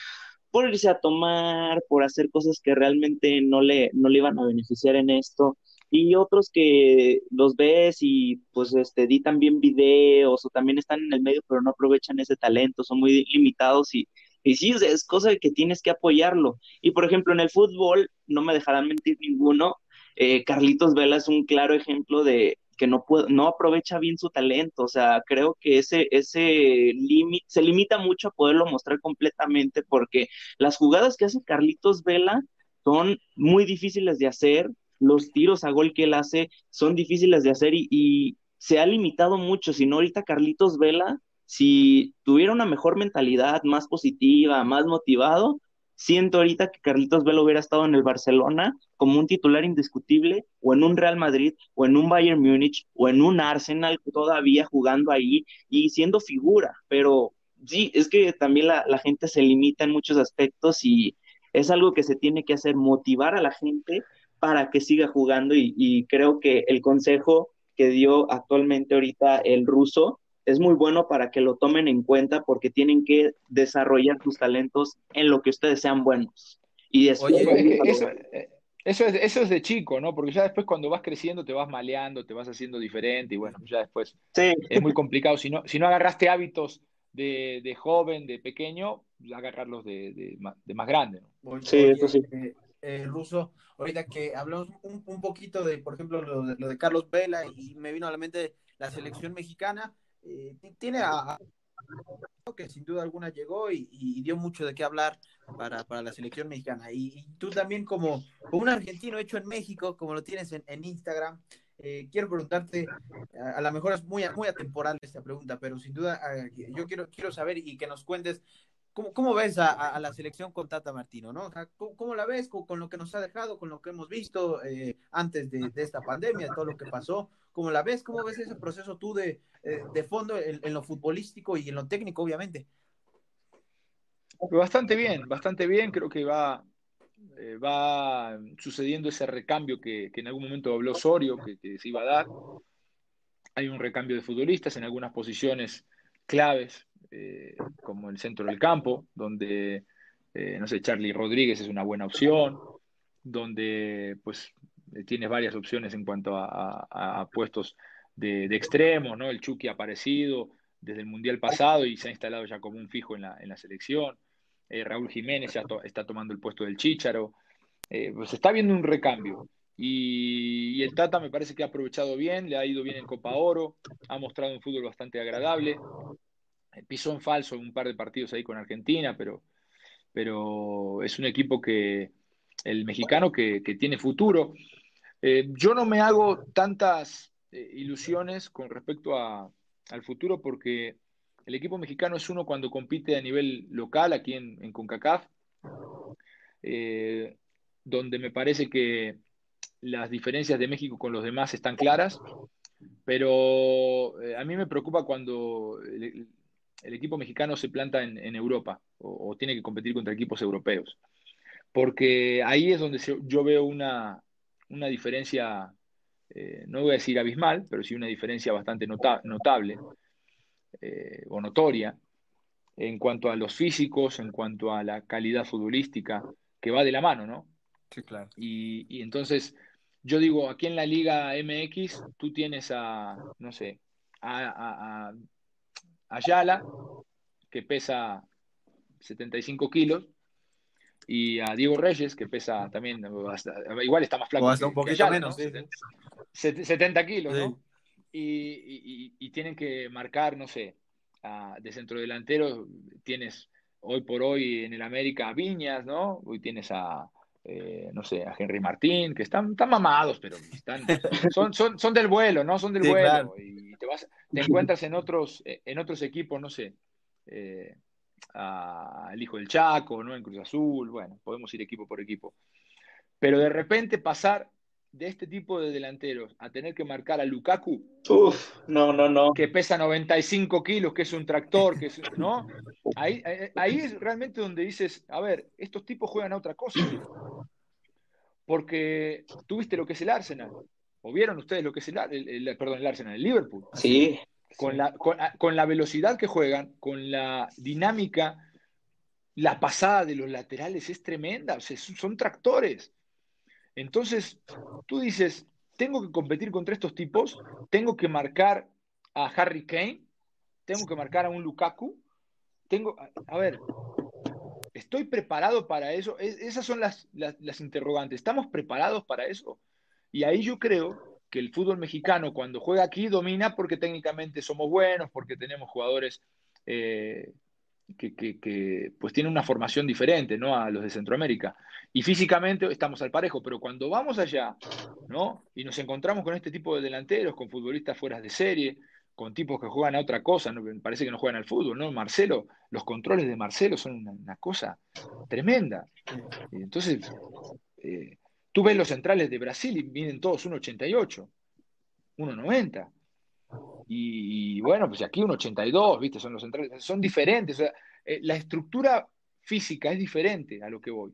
por irse a tomar, por hacer cosas que realmente no le, no le iban a beneficiar en esto y otros que los ves y pues este, editan bien videos o también están en el medio pero no aprovechan ese talento, son muy limitados y, y sí, es cosa que tienes que apoyarlo. Y por ejemplo, en el fútbol, no me dejarán mentir ninguno, eh, Carlitos Vela es un claro ejemplo de que no, puede, no aprovecha bien su talento, o sea, creo que ese, ese límite se limita mucho a poderlo mostrar completamente porque las jugadas que hace Carlitos Vela son muy difíciles de hacer, los tiros a gol que él hace son difíciles de hacer y, se ha limitado mucho. Si no, ahorita Carlitos Vela, si tuviera una mejor mentalidad, más positiva, más motivado, siento ahorita que Carlitos Vela hubiera estado en el Barcelona como un titular indiscutible, o en un Real Madrid, o en un Bayern Múnich, o en un Arsenal todavía jugando ahí y siendo figura. Pero sí, es que también la, la gente se limita en muchos aspectos y es algo que se tiene que hacer, motivar a la gente para que siga jugando y, creo que el consejo que dio actualmente ahorita el ruso es muy bueno para que lo tomen en cuenta porque tienen que desarrollar sus talentos en lo que ustedes sean buenos. Y eso, eso, es, eso es de chico, ¿no? Porque ya después cuando vas creciendo te vas maleando, te vas haciendo diferente y bueno, ya después es muy complicado. Si no, si no agarraste hábitos de, joven, de pequeño, agarrarlos de, de, más grande. ¿no? Sí, eso sí. Eh, eh, ruso, ahorita que hablamos un, poquito de, por ejemplo, lo de, Carlos Vela y me vino a la mente la selección mexicana, eh, tiene a, que sin duda alguna llegó y, dio mucho de qué hablar para, la selección mexicana. Y, tú también como, un argentino hecho en México, como lo tienes en, Instagram, eh, quiero preguntarte, a, lo mejor es muy, muy atemporal esta pregunta, pero sin duda yo quiero, quiero saber y que nos cuentes ¿Cómo, ves a, la selección con Tata Martino? ¿no? ¿cómo, la ves con, lo que nos ha dejado, con lo que hemos visto eh, antes de, esta pandemia, todo lo que pasó? ¿Cómo la ves? ¿Cómo ves ese proceso tú de, eh, fondo en, lo futbolístico y en lo técnico, obviamente? Bastante bien, bastante bien. Creo que va, eh, va sucediendo ese recambio que, en algún momento habló Osorio, que, se iba a dar. Hay un recambio de futbolistas en algunas posiciones claves eh, como el centro del campo, donde, no sé, Charlie Rodríguez es una buena opción, donde pues tienes varias opciones en cuanto a, puestos de, extremo, ¿no? El Chucky ha aparecido desde el Mundial pasado y se ha instalado ya como un fijo en la, selección. Eh, Raúl Jiménez ya está tomando el puesto del Chícharo. pues está viendo un recambio. Y, y, el Tata me parece que ha aprovechado bien, le ha ido bien en Copa Oro, ha mostrado un fútbol bastante agradable pisó en falso un par de partidos ahí con Argentina, pero, pero es un equipo que, el mexicano que, tiene futuro. Eh, yo no me hago tantas eh, ilusiones con respecto a, al futuro porque el equipo mexicano es uno cuando compite a nivel local aquí en, CONCACAF, eh, donde me parece que las diferencias de México con los demás están claras, pero a mí me preocupa cuando el equipo mexicano se planta en, Europa o, tiene que competir contra equipos europeos. Porque ahí es donde yo veo una, diferencia eh, no voy a decir abismal, pero sí una diferencia bastante notable eh, o notoria en cuanto a los físicos, en cuanto a la calidad futbolística, que va de la mano, ¿no? Sí, claro. Y, entonces, yo digo, aquí en la Liga MX, tú tienes a, no sé, a, a, Ayala, que pesa 75 kilos, y a Diego Reyes, que pesa también, igual está más flaco. un poquito menos, 70 kilos, ¿no? Y, tienen que marcar, no sé, de centro delantero tienes hoy por hoy en el América a Viñas, ¿no? Hoy tienes a, eh, no sé, a Henry Martín, que están, están mamados, pero están, (laughs) son, son, son del vuelo, ¿no? Son del vuelo. Y te, vas, te encuentras en otros, en otros equipos, no sé, eh, al hijo del Chaco, ¿no? En Cruz Azul, bueno, podemos ir equipo por equipo. Pero de repente pasar de este tipo de delanteros a tener que marcar a Lukaku, Uf, no, no, no. que pesa 95 kilos, que es un tractor, que es, ¿no? Ahí, ahí es realmente donde dices, a ver, estos tipos juegan a otra cosa. Porque tuviste lo que es el Arsenal, o vieron ustedes lo que es el, perdón, el Arsenal, el Liverpool. Sí. Con la, con la velocidad que juegan, con la dinámica, la pasada de los laterales es tremenda, o sea, son tractores. Entonces, tú dices, tengo que competir contra estos tipos, tengo que marcar a Harry Kane, tengo que marcar a un Lukaku, tengo, a, ver, ¿estoy preparado para eso? esas son las, las, interrogantes, ¿estamos preparados para eso? Y ahí yo creo que el fútbol mexicano cuando juega aquí domina porque técnicamente somos buenos, porque tenemos jugadores eh, que, pues tienen una formación diferente ¿no? a los de Centroamérica. Y físicamente estamos al parejo, pero cuando vamos allá ¿no? y nos encontramos con este tipo de delanteros, con futbolistas fuera de serie, con tipos que juegan a otra cosa, ¿no? parece que no juegan al fútbol, ¿no? Marcelo, los controles de Marcelo son una, cosa tremenda. Entonces, eh, tú ves los centrales de Brasil y vienen todos 1,88, 1,90. Y, bueno, pues aquí un 82, ¿viste? Son los centrales, son diferentes. Eh, la estructura física es diferente a lo que voy.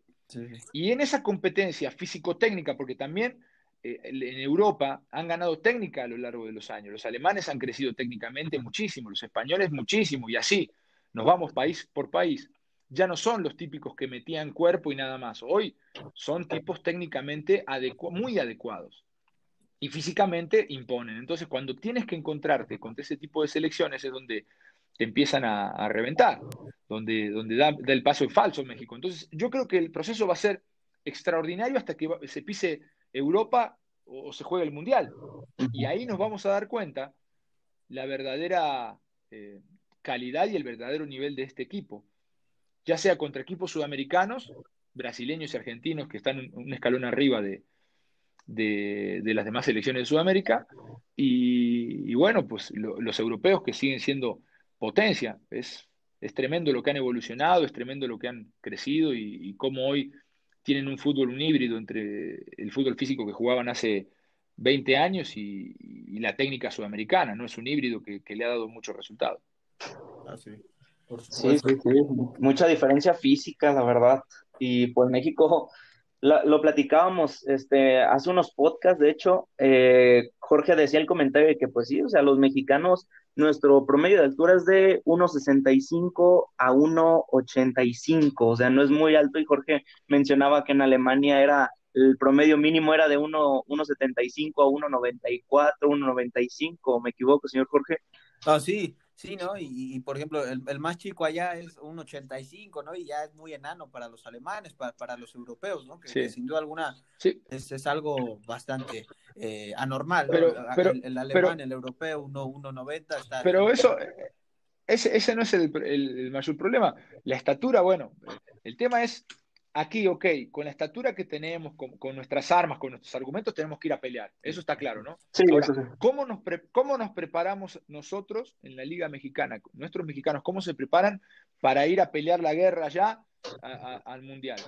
Y en esa competencia físico-técnica, porque también eh, en Europa han ganado técnica a lo largo de los años. Los alemanes han crecido técnicamente muchísimo, los españoles muchísimo, y así nos vamos país por país. Ya no son los típicos que metían cuerpo y nada más. Hoy son tipos técnicamente muy adecuados y físicamente imponen. Entonces, cuando tienes que encontrarte con ese tipo de selecciones es donde te empiezan a, reventar, donde, donde da, el paso falso en México. Entonces, yo creo que el proceso va a ser extraordinario hasta que se pise Europa o, se juegue el Mundial. Y ahí nos vamos a dar cuenta la verdadera eh, calidad y el verdadero nivel de este equipo, ya sea contra equipos sudamericanos, brasileños y argentinos que están un escalón arriba de, de, las demás selecciones de Sudamérica. Y, bueno, pues los europeos que siguen siendo potencia. Es, es tremendo lo que han evolucionado, es tremendo lo que han crecido y, cómo hoy tienen un fútbol, un híbrido entre el fútbol físico que jugaban hace 20 años y, la técnica sudamericana, ¿no? Es un híbrido que, le ha dado muchos resultados. Ah, sí. Mucha diferencia física, la verdad. Y pues México lo platicábamos este, hace unos podcasts, de hecho, eh, Jorge decía el comentario de que pues sí, o sea, los mexicanos, nuestro promedio de altura es de 1,65 a 1,85, o sea, no es muy alto y Jorge mencionaba que en Alemania era, el promedio mínimo era de 1,75 a 1,94, 1,95, ¿me equivoco, señor Jorge? Ah, sí, Sí, ¿no? Y, por ejemplo, el, más chico allá es un 85, ¿no? Y ya es muy enano para los alemanes, para, para los europeos, ¿no? Que, sin duda alguna es, es, algo bastante eh, anormal. Pero, pero, el, alemán, el europeo, 1,90 está... Pero eso, ese, ese no es el, el mayor problema. La estatura, bueno, el tema es aquí, ok, con la estatura que tenemos, con, nuestras armas, con nuestros argumentos, tenemos que ir a pelear. Eso está claro, ¿no? Sí, ¿cómo, nos ¿cómo nos preparamos nosotros en la Liga Mexicana? Nuestros mexicanos, ¿cómo se preparan para ir a pelear la guerra ya al Mundial?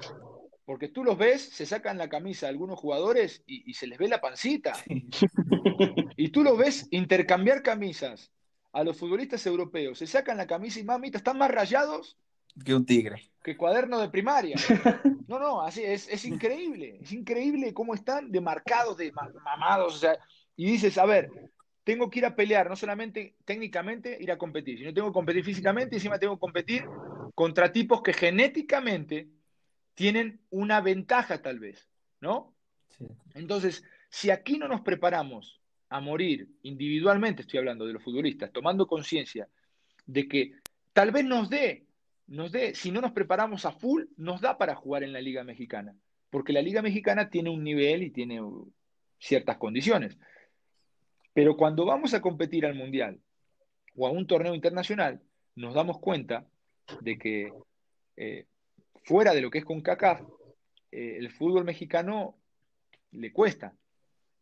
Porque tú los ves, se sacan la camisa algunos jugadores y, se les ve la pancita. (laughs) Y tú los ves intercambiar camisas a los futbolistas europeos, se sacan la camisa y mamita, están más rayados Que un tigre. Que cuaderno de primaria. (laughs) No, no, así es, es increíble. Es increíble cómo están demarcados, de mamados. O sea, y dices, a ver, tengo que ir a pelear, no solamente técnicamente ir a competir, sino tengo que competir físicamente y encima tengo que competir contra tipos que genéticamente tienen una ventaja tal vez, ¿no? Entonces, si aquí no nos preparamos a morir individualmente, estoy hablando de los futbolistas, tomando conciencia de que tal vez nos dé, si no nos preparamos a full, nos da para jugar en la Liga Mexicana, porque la Liga Mexicana tiene un nivel y tiene ciertas condiciones. Pero cuando vamos a competir al Mundial o a un torneo internacional, nos damos cuenta de que eh, fuera de lo que es con CACAF, eh, el fútbol mexicano le cuesta.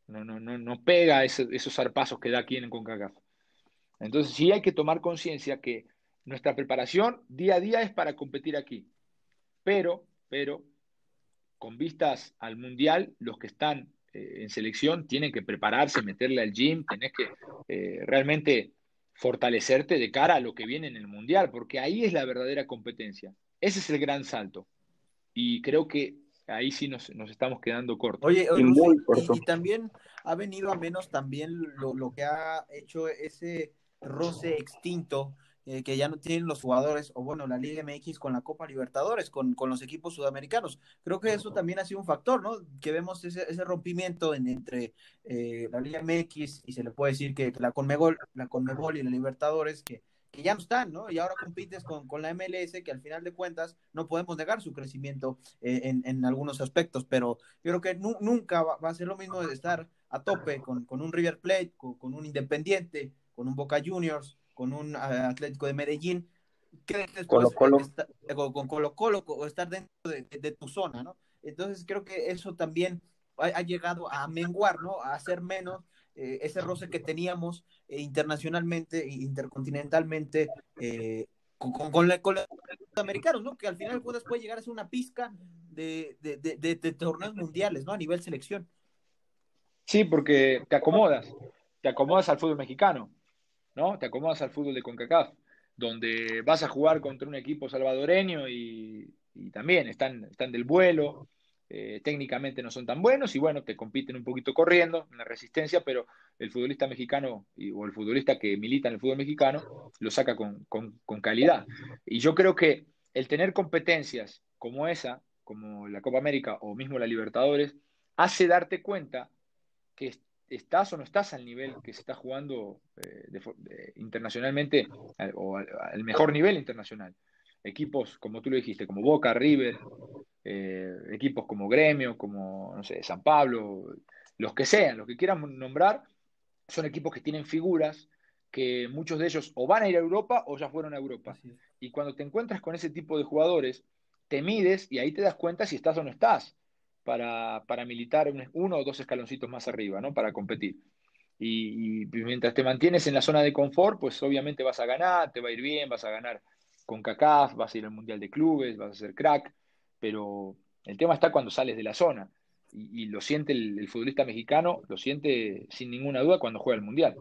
No, no, no, no pega esos zarpazos que da aquí en CONCACAF. Entonces sí hay que tomar conciencia que nuestra preparación día a día es para competir aquí. Pero, pero, con vistas al Mundial, los que están eh, en selección tienen que prepararse, meterle al gym, tenés que eh, realmente fortalecerte de cara a lo que viene en el Mundial, porque ahí es la verdadera competencia. Ese es el gran salto. Y creo que ahí sí nos, estamos quedando cortos. Oye, y, también ha venido a menos también lo, lo que ha hecho ese roce extinto eh, que ya no tienen los jugadores, o bueno, la Liga MX con la Copa Libertadores, con, con, los equipos sudamericanos. Creo que eso también ha sido un factor, ¿no? Que vemos ese, ese rompimiento en, entre eh, la Liga MX y se le puede decir que, la Conmebol, la Conmebol y la Libertadores, que, que ya no están, ¿no? Y ahora compites con, con, la MLS, que al final de cuentas no podemos negar su crecimiento eh, en, en, algunos aspectos, pero yo creo que nunca va, a ser lo mismo de estar a tope con, con un River Plate, con, con un Independiente, con un Boca Juniors, con un ah, Atlético de Medellín, que después eh, con Colo Colo o estar dentro de, tu zona, ¿no? Entonces creo que eso también ha, llegado a menguar, ¿no? A hacer menos eh, ese roce que teníamos eh, internacionalmente e intercontinentalmente con, con, los americanos, ¿no? Que al final puede llegar a ser una pizca de, de torneos mundiales, ¿no? A nivel selección. Sí, porque te acomodas, te acomodas al fútbol mexicano ¿no? Te acomodas al fútbol de CONCACAF, donde vas a jugar contra un equipo salvadoreño y, también están, están del vuelo, eh, técnicamente no son tan buenos y bueno, te compiten un poquito corriendo en la resistencia, pero el futbolista mexicano o el futbolista que milita en el fútbol mexicano lo saca con, calidad. Y yo creo que el tener competencias como esa, como la Copa América o mismo la Libertadores, hace darte cuenta que estás o no estás al nivel que se está jugando eh, internacionalmente o al, mejor nivel internacional. Equipos, como tú lo dijiste, como Boca, River, eh, equipos como Gremio, como, no sé, San Pablo, los que sean, los que quieran nombrar, son equipos que tienen figuras que muchos de ellos o van a ir a Europa o ya fueron a Europa. Y cuando te encuentras con ese tipo de jugadores, te mides y ahí te das cuenta si estás o no estás para, para militar uno o dos escaloncitos más arriba, ¿no? Para competir. Y, mientras te mantienes en la zona de confort, pues obviamente vas a ganar, te va a ir bien, vas a ganar con CACAF, vas a ir al Mundial de Clubes, vas a ser crack, pero el tema está cuando sales de la zona. Y, lo siente el, futbolista mexicano, lo siente sin ninguna duda cuando juega el Mundial.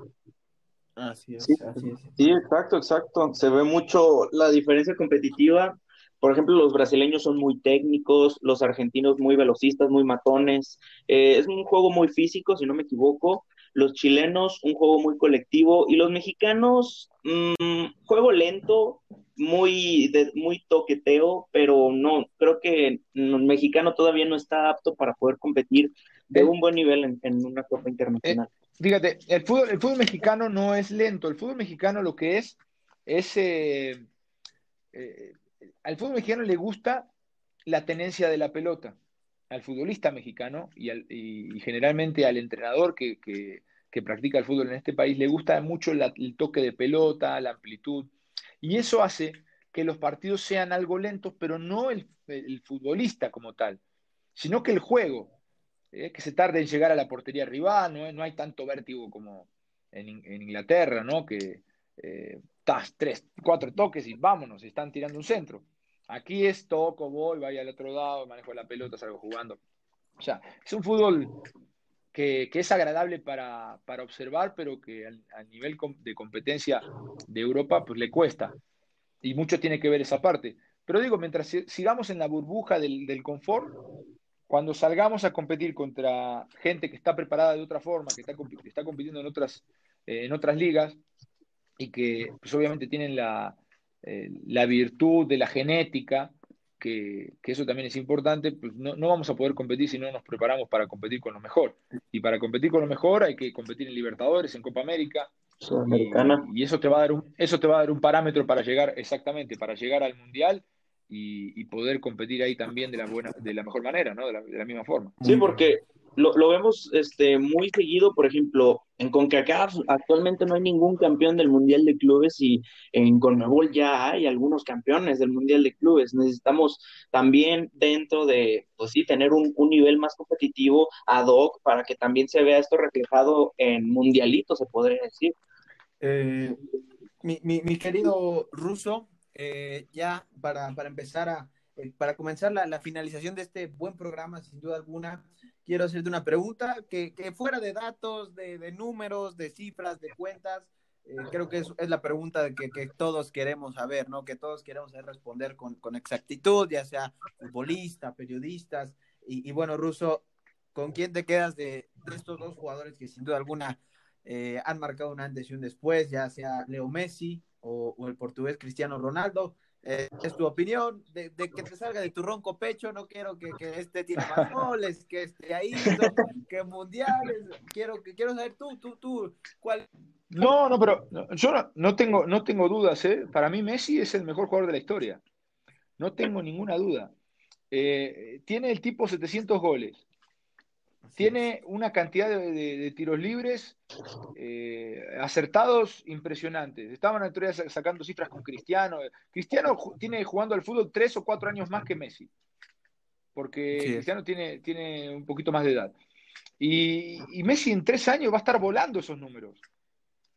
Así es, así es. Sí, exacto, exacto. Se ve mucho la diferencia competitiva por ejemplo, los brasileños son muy técnicos, los argentinos muy velocistas, muy matones. Eh, es un juego muy físico, si no me equivoco. Los chilenos, un juego muy colectivo. Y los mexicanos, mmm, juego lento, muy, muy toqueteo, pero no, creo que el mexicano todavía no está apto para poder competir de un buen nivel en, una Copa Internacional. Eh, fíjate, el fútbol, el fútbol mexicano no es lento, el fútbol mexicano lo que es es eh, al fútbol mexicano le gusta la tenencia de la pelota. Al futbolista mexicano y, generalmente al entrenador que, practica el fútbol en este país le gusta mucho el toque de pelota, la amplitud. Y eso hace que los partidos sean algo lentos, pero no el, futbolista como tal, sino que el juego, ¿eh? que se tarde en llegar a la portería rival, no, hay tanto vértigo como en, Inglaterra, ¿no? que eh, tres, cuatro toques y vámonos, están tirando un centro. Aquí es toco, voy, vaya al otro lado, manejo la pelota, salgo jugando. O es un fútbol que, es agradable para, observar, pero que a, nivel de competencia de Europa, pues le cuesta. Y mucho tiene que ver esa parte. Pero digo, mientras sigamos en la burbuja del, del confort, cuando salgamos a competir contra gente que está preparada de otra forma, que está, está compitiendo en otras, eh, en otras ligas y que pues, obviamente tienen la, eh, la virtud de la genética, que, eso también es importante, pues no, vamos a poder competir si no nos preparamos para competir con lo mejor. Y para competir con lo mejor hay que competir en Libertadores, en Copa América. Y, eso te va a dar un, eso te va a dar un parámetro para llegar, exactamente, para llegar al Mundial y, poder competir ahí también de la buena, de la mejor manera, ¿no? De la, de la misma forma. Sí, porque lo, lo, vemos este, muy seguido, por ejemplo, en CONCACAF actualmente no hay ningún campeón del Mundial de Clubes y en CONMEBOL ya hay algunos campeones del Mundial de Clubes. Necesitamos también dentro de, pues sí, tener un, un nivel más competitivo ad hoc para que también se vea esto reflejado en mundialitos, se podría decir. Eh, mi, mi, mi, querido Ruso, eh, ya para, para empezar a, para comenzar la, finalización de este buen programa, sin duda alguna, quiero hacerte una pregunta que, fuera de datos, de, números, de cifras, de cuentas, eh, creo que es, la pregunta que, todos queremos saber, ¿no? Que todos queremos responder con, exactitud, ya sea futbolista, periodistas. Y, y, bueno, Russo, ¿con quién te quedas de, estos dos jugadores que sin duda alguna eh, han marcado un antes y un después, ya sea Leo Messi o el portugués Cristiano Ronaldo? Eh, es tu opinión, de, de, que te salga de tu ronco pecho, no quiero que, que este tiene más (laughs) goles, que este ahí, que mundiales, quiero, que, quiero saber tú, tú, tú, cuál... No, no, pero yo no, no, tengo, no tengo dudas, ¿eh? para mí Messi es el mejor jugador de la historia, no tengo ninguna duda. Eh, tiene el tipo 700 goles, tiene una cantidad de, de, de tiros libres eh, acertados impresionantes. Estaban en teoría sacando cifras con Cristiano. Cristiano tiene jugando al fútbol tres o cuatro años más que Messi, porque sí. Cristiano tiene, tiene un poquito más de edad. Y, y, Messi en tres años va a estar volando esos números.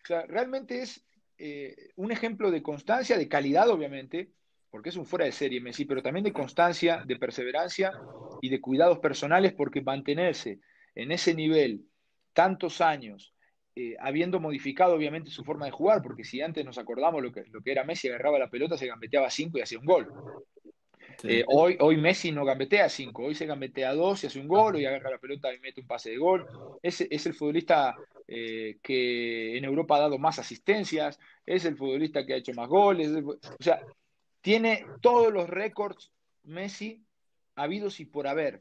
O sea, realmente es eh, un ejemplo de constancia, de calidad, obviamente, porque es un fuera de serie Messi, pero también de constancia, de perseverancia y de cuidados personales, porque mantenerse en ese nivel tantos años, eh, habiendo modificado obviamente su forma de jugar, porque si antes nos acordamos lo que, lo que era Messi, agarraba la pelota, se gambeteaba cinco y hacía un gol. Sí. Eh, hoy, hoy Messi no gambetea cinco, hoy se gambetea dos y hace un gol, y agarra la pelota y mete un pase de gol. Es, es el futbolista eh, que en Europa ha dado más asistencias, es el futbolista que ha hecho más goles, o sea, tiene todos los récords Messi habidos y por haber.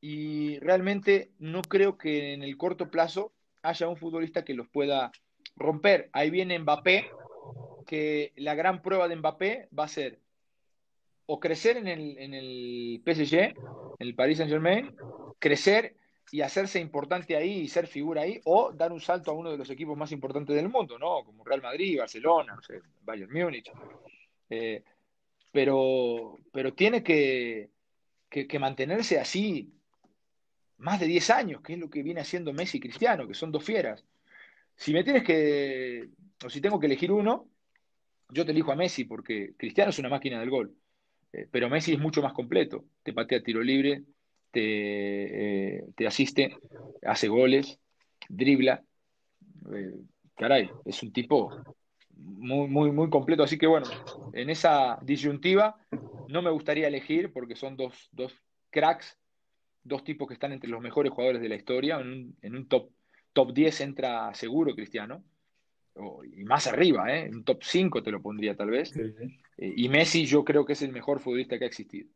Y realmente no creo que en el corto plazo haya un futbolista que los pueda romper. Ahí viene Mbappé, que la gran prueba de Mbappé va a ser o crecer en el, PSG, en el Paris Saint Germain, crecer y hacerse importante ahí y ser figura ahí, o dar un salto a uno de los equipos más importantes del mundo, ¿no? Como Real Madrid, Barcelona, Bayern Múnich. Eh, pero, pero tiene que, mantenerse así más de 10 años, que es lo que viene haciendo Messi y Cristiano, que son dos fieras. Si me tienes que, o si tengo que elegir uno, yo te elijo a Messi, porque Cristiano es una máquina del gol, eh, pero Messi es mucho más completo. Te patea tiro libre, te, eh, te asiste, hace goles, dribla. Eh, caray, es un tipo muy, muy, muy completo. Así que bueno, en esa disyuntiva no me gustaría elegir porque son dos, dos cracks, dos tipos que están entre los mejores jugadores de la historia. En un, en un top, top 10 entra seguro Cristiano. O, y más arriba, ¿eh? un top 5 te lo pondría tal vez. Sí, sí. Eh, y Messi yo creo que es el mejor futbolista que ha existido.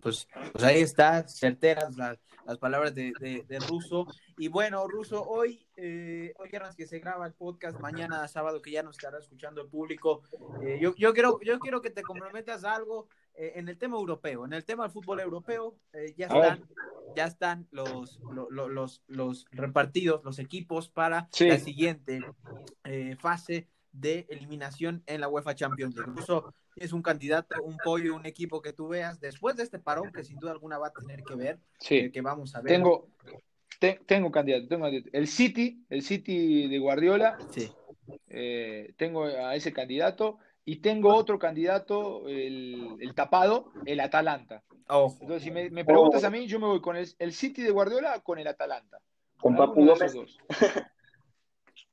Pues, pues ahí está, certeras las, las palabras de, de, de, Russo. Y bueno, Russo, hoy, eh, hoy viernes que se graba el podcast, mañana sábado que ya nos estará escuchando el público, eh, yo, yo, quiero, yo quiero que te comprometas a algo eh, en el tema europeo, en el tema del fútbol europeo, eh, ya están, ya están los, los, los, los, repartidos, los equipos para sí. la siguiente eh, fase de eliminación en la UEFA Champions League. Incluso es un candidato, un pollo, un equipo que tú veas después de este parón que sin duda alguna va a tener que ver, sí. eh, que vamos a ver. Tengo, te, tengo candidato, tengo el City, el City de Guardiola. Sí. Eh, tengo a ese candidato y tengo otro candidato, el, el tapado, el Atalanta. Oh. Entonces, si me, me preguntas oh. a mí, yo me voy con el, el, City de Guardiola o con el Atalanta. Con Papu Gómez. (laughs)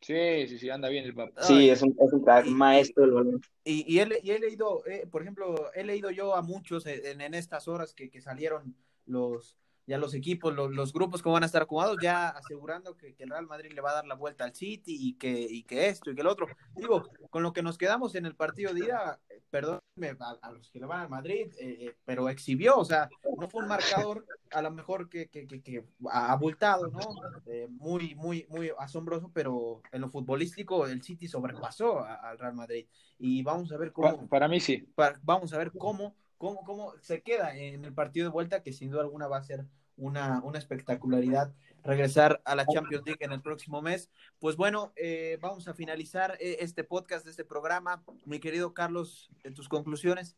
Sí, sí, sí, anda bien el papá. Sí, es un, es un maestro del balón. Y, y, he, y he leído, eh, por ejemplo, he leído yo a muchos en, en estas horas que, que salieron los, ya los equipos, los, los, grupos cómo van a estar acomodados, ya asegurando que, que, el Real Madrid le va a dar la vuelta al City y que, y que esto y que el otro. Digo, con lo que nos quedamos en el partido de ida, eh, perdónenme a, a, los que le van al Madrid, eh, eh, pero exhibió, o sea, no fue un marcador a lo mejor que, que, que abultado, ¿no? Eh, muy, muy, muy asombroso, pero en lo futbolístico el City sobrepasó al Real Madrid. Y vamos a ver cómo. Para, para mí sí. Para, vamos a ver cómo cómo, cómo se queda en el partido de vuelta, que sin duda alguna va a ser una, una espectacularidad regresar a la Champions League en el próximo mes. Pues bueno, eh, vamos a finalizar este podcast, este programa. Mi querido Carlos, tus conclusiones.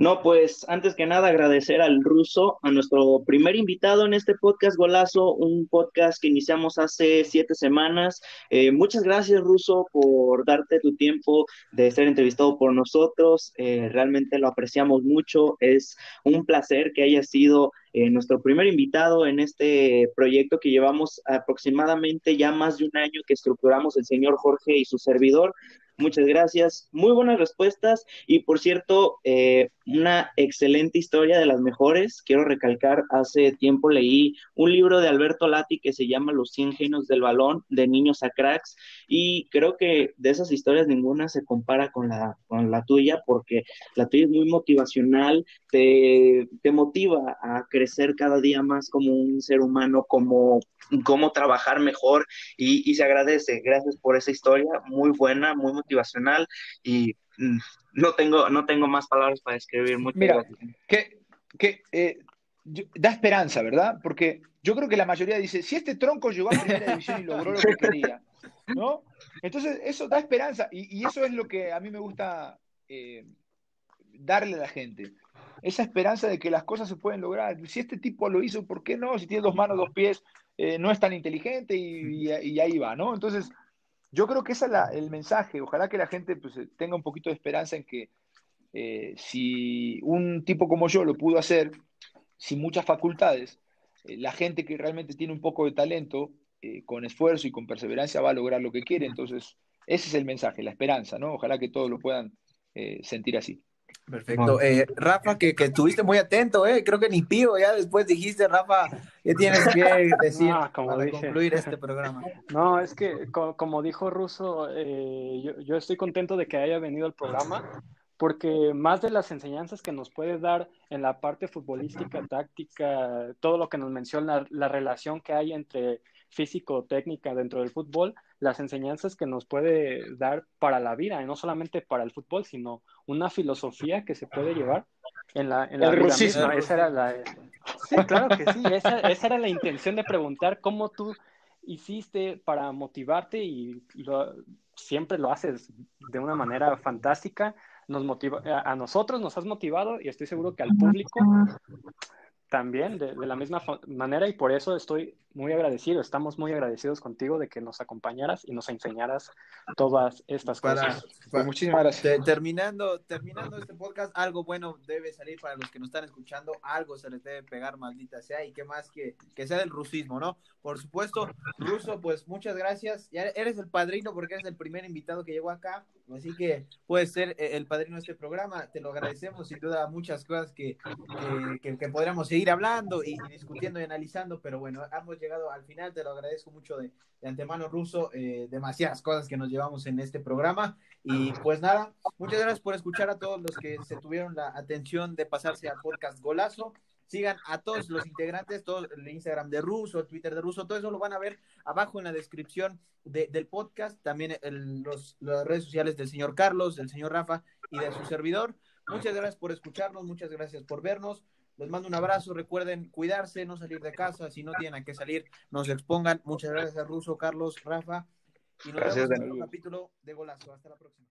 No, pues antes que nada agradecer al ruso, a nuestro primer invitado en este podcast Golazo, un podcast que iniciamos hace siete semanas. Eh, muchas gracias, ruso, por darte tu tiempo de ser entrevistado por nosotros. Eh, realmente lo apreciamos mucho. Es un placer que haya sido eh, nuestro primer invitado en este proyecto que llevamos aproximadamente ya más de un año que estructuramos el señor Jorge y su servidor. Muchas gracias. Muy buenas respuestas. Y por cierto, eh, una excelente historia de las mejores. Quiero recalcar, hace tiempo leí un libro de Alberto Lati que se llama Los 100 genios del balón, de niños a cracks. Y creo que de esas historias ninguna se compara con la, con la tuya, porque la tuya es muy motivacional, te, te motiva a crecer cada día más como un ser humano, como cómo trabajar mejor y, y se agradece. Gracias por esa historia, muy buena, muy motivacional y mm, no tengo, no tengo más palabras para describir. Muchas Mira, gracias. que, que eh, da esperanza, ¿verdad? Porque yo creo que la mayoría dice, si este tronco llegó a primera división y logró lo que quería, ¿no? Entonces eso da esperanza y, y eso es lo que a mí me gusta eh, darle a la gente. Esa esperanza de que las cosas se pueden lograr. Si este tipo lo hizo, ¿por qué no? Si tiene dos manos, dos pies, eh, no es tan inteligente y, y, y, ahí va, ¿no? Entonces, yo creo que ese es la, el mensaje. Ojalá que la gente pues, tenga un poquito de esperanza en que eh, si un tipo como yo lo pudo hacer sin muchas facultades, eh, la gente que realmente tiene un poco de talento, eh, con esfuerzo y con perseverancia va a lograr lo que quiere. Entonces, ese es el mensaje, la esperanza, ¿no? Ojalá que todos lo puedan eh, sentir así. Perfecto. Eh, Rafa, que, que, estuviste muy atento, ¿eh? Creo que ni pío, ya después dijiste, Rafa, ¿qué tienes que (laughs) decir no, como para dije. concluir este programa? (laughs) No, es que, co como dijo Russo, eh, yo, yo, estoy contento de que haya venido al programa, porque más de las enseñanzas que nos puede dar en la parte futbolística, táctica, todo lo que nos menciona, la relación que hay entre físico-técnica dentro del fútbol, las enseñanzas que nos puede dar para la vida, y no solamente para el fútbol, sino una filosofía que se puede llevar en la, en la el vida misma. Esa era la... Sí, claro que sí, esa, esa, era la intención de preguntar cómo tú hiciste para motivarte y lo, siempre lo haces de una manera fantástica. Nos motiva, a nosotros nos has motivado y estoy seguro que al público también de, de, la misma manera y por eso estoy muy agradecido, estamos muy agradecidos contigo de que nos acompañaras y nos enseñaras todas estas para, cosas. Para, pues muchísimas gracias. Terminando, terminando este podcast, algo bueno debe salir para los que nos están escuchando, algo se les debe pegar, maldita sea, y qué más que, que sea del rusismo, ¿no? Por supuesto, Ruso, pues muchas gracias, ya eres el padrino porque eres el primer invitado que llegó acá, así que puedes ser el padrino de este programa, te lo agradecemos, sin duda muchas cosas que, que, que, que podríamos seguir hablando y, y, discutiendo y analizando, pero bueno, hemos llegado al final, te lo agradezco mucho de, de antemano, Ruso, eh, demasiadas cosas que nos llevamos en este programa, y pues nada, muchas gracias por escuchar a todos los que se tuvieron la atención de pasarse al podcast Golazo, sigan a todos los integrantes, todo el Instagram de Ruso, el Twitter de Ruso, todo eso lo van a ver abajo en la descripción de, del podcast, también el, los, las redes sociales del señor Carlos, del señor Rafa y de su servidor. Muchas gracias por escucharnos, muchas gracias por vernos. Les mando un abrazo, recuerden cuidarse, no salir de casa, si no tienen a qué salir, no se expongan. Muchas gracias a Ruso, Carlos, Rafa, y nos gracias, vemos en un capítulo de Golazo. Hasta la próxima.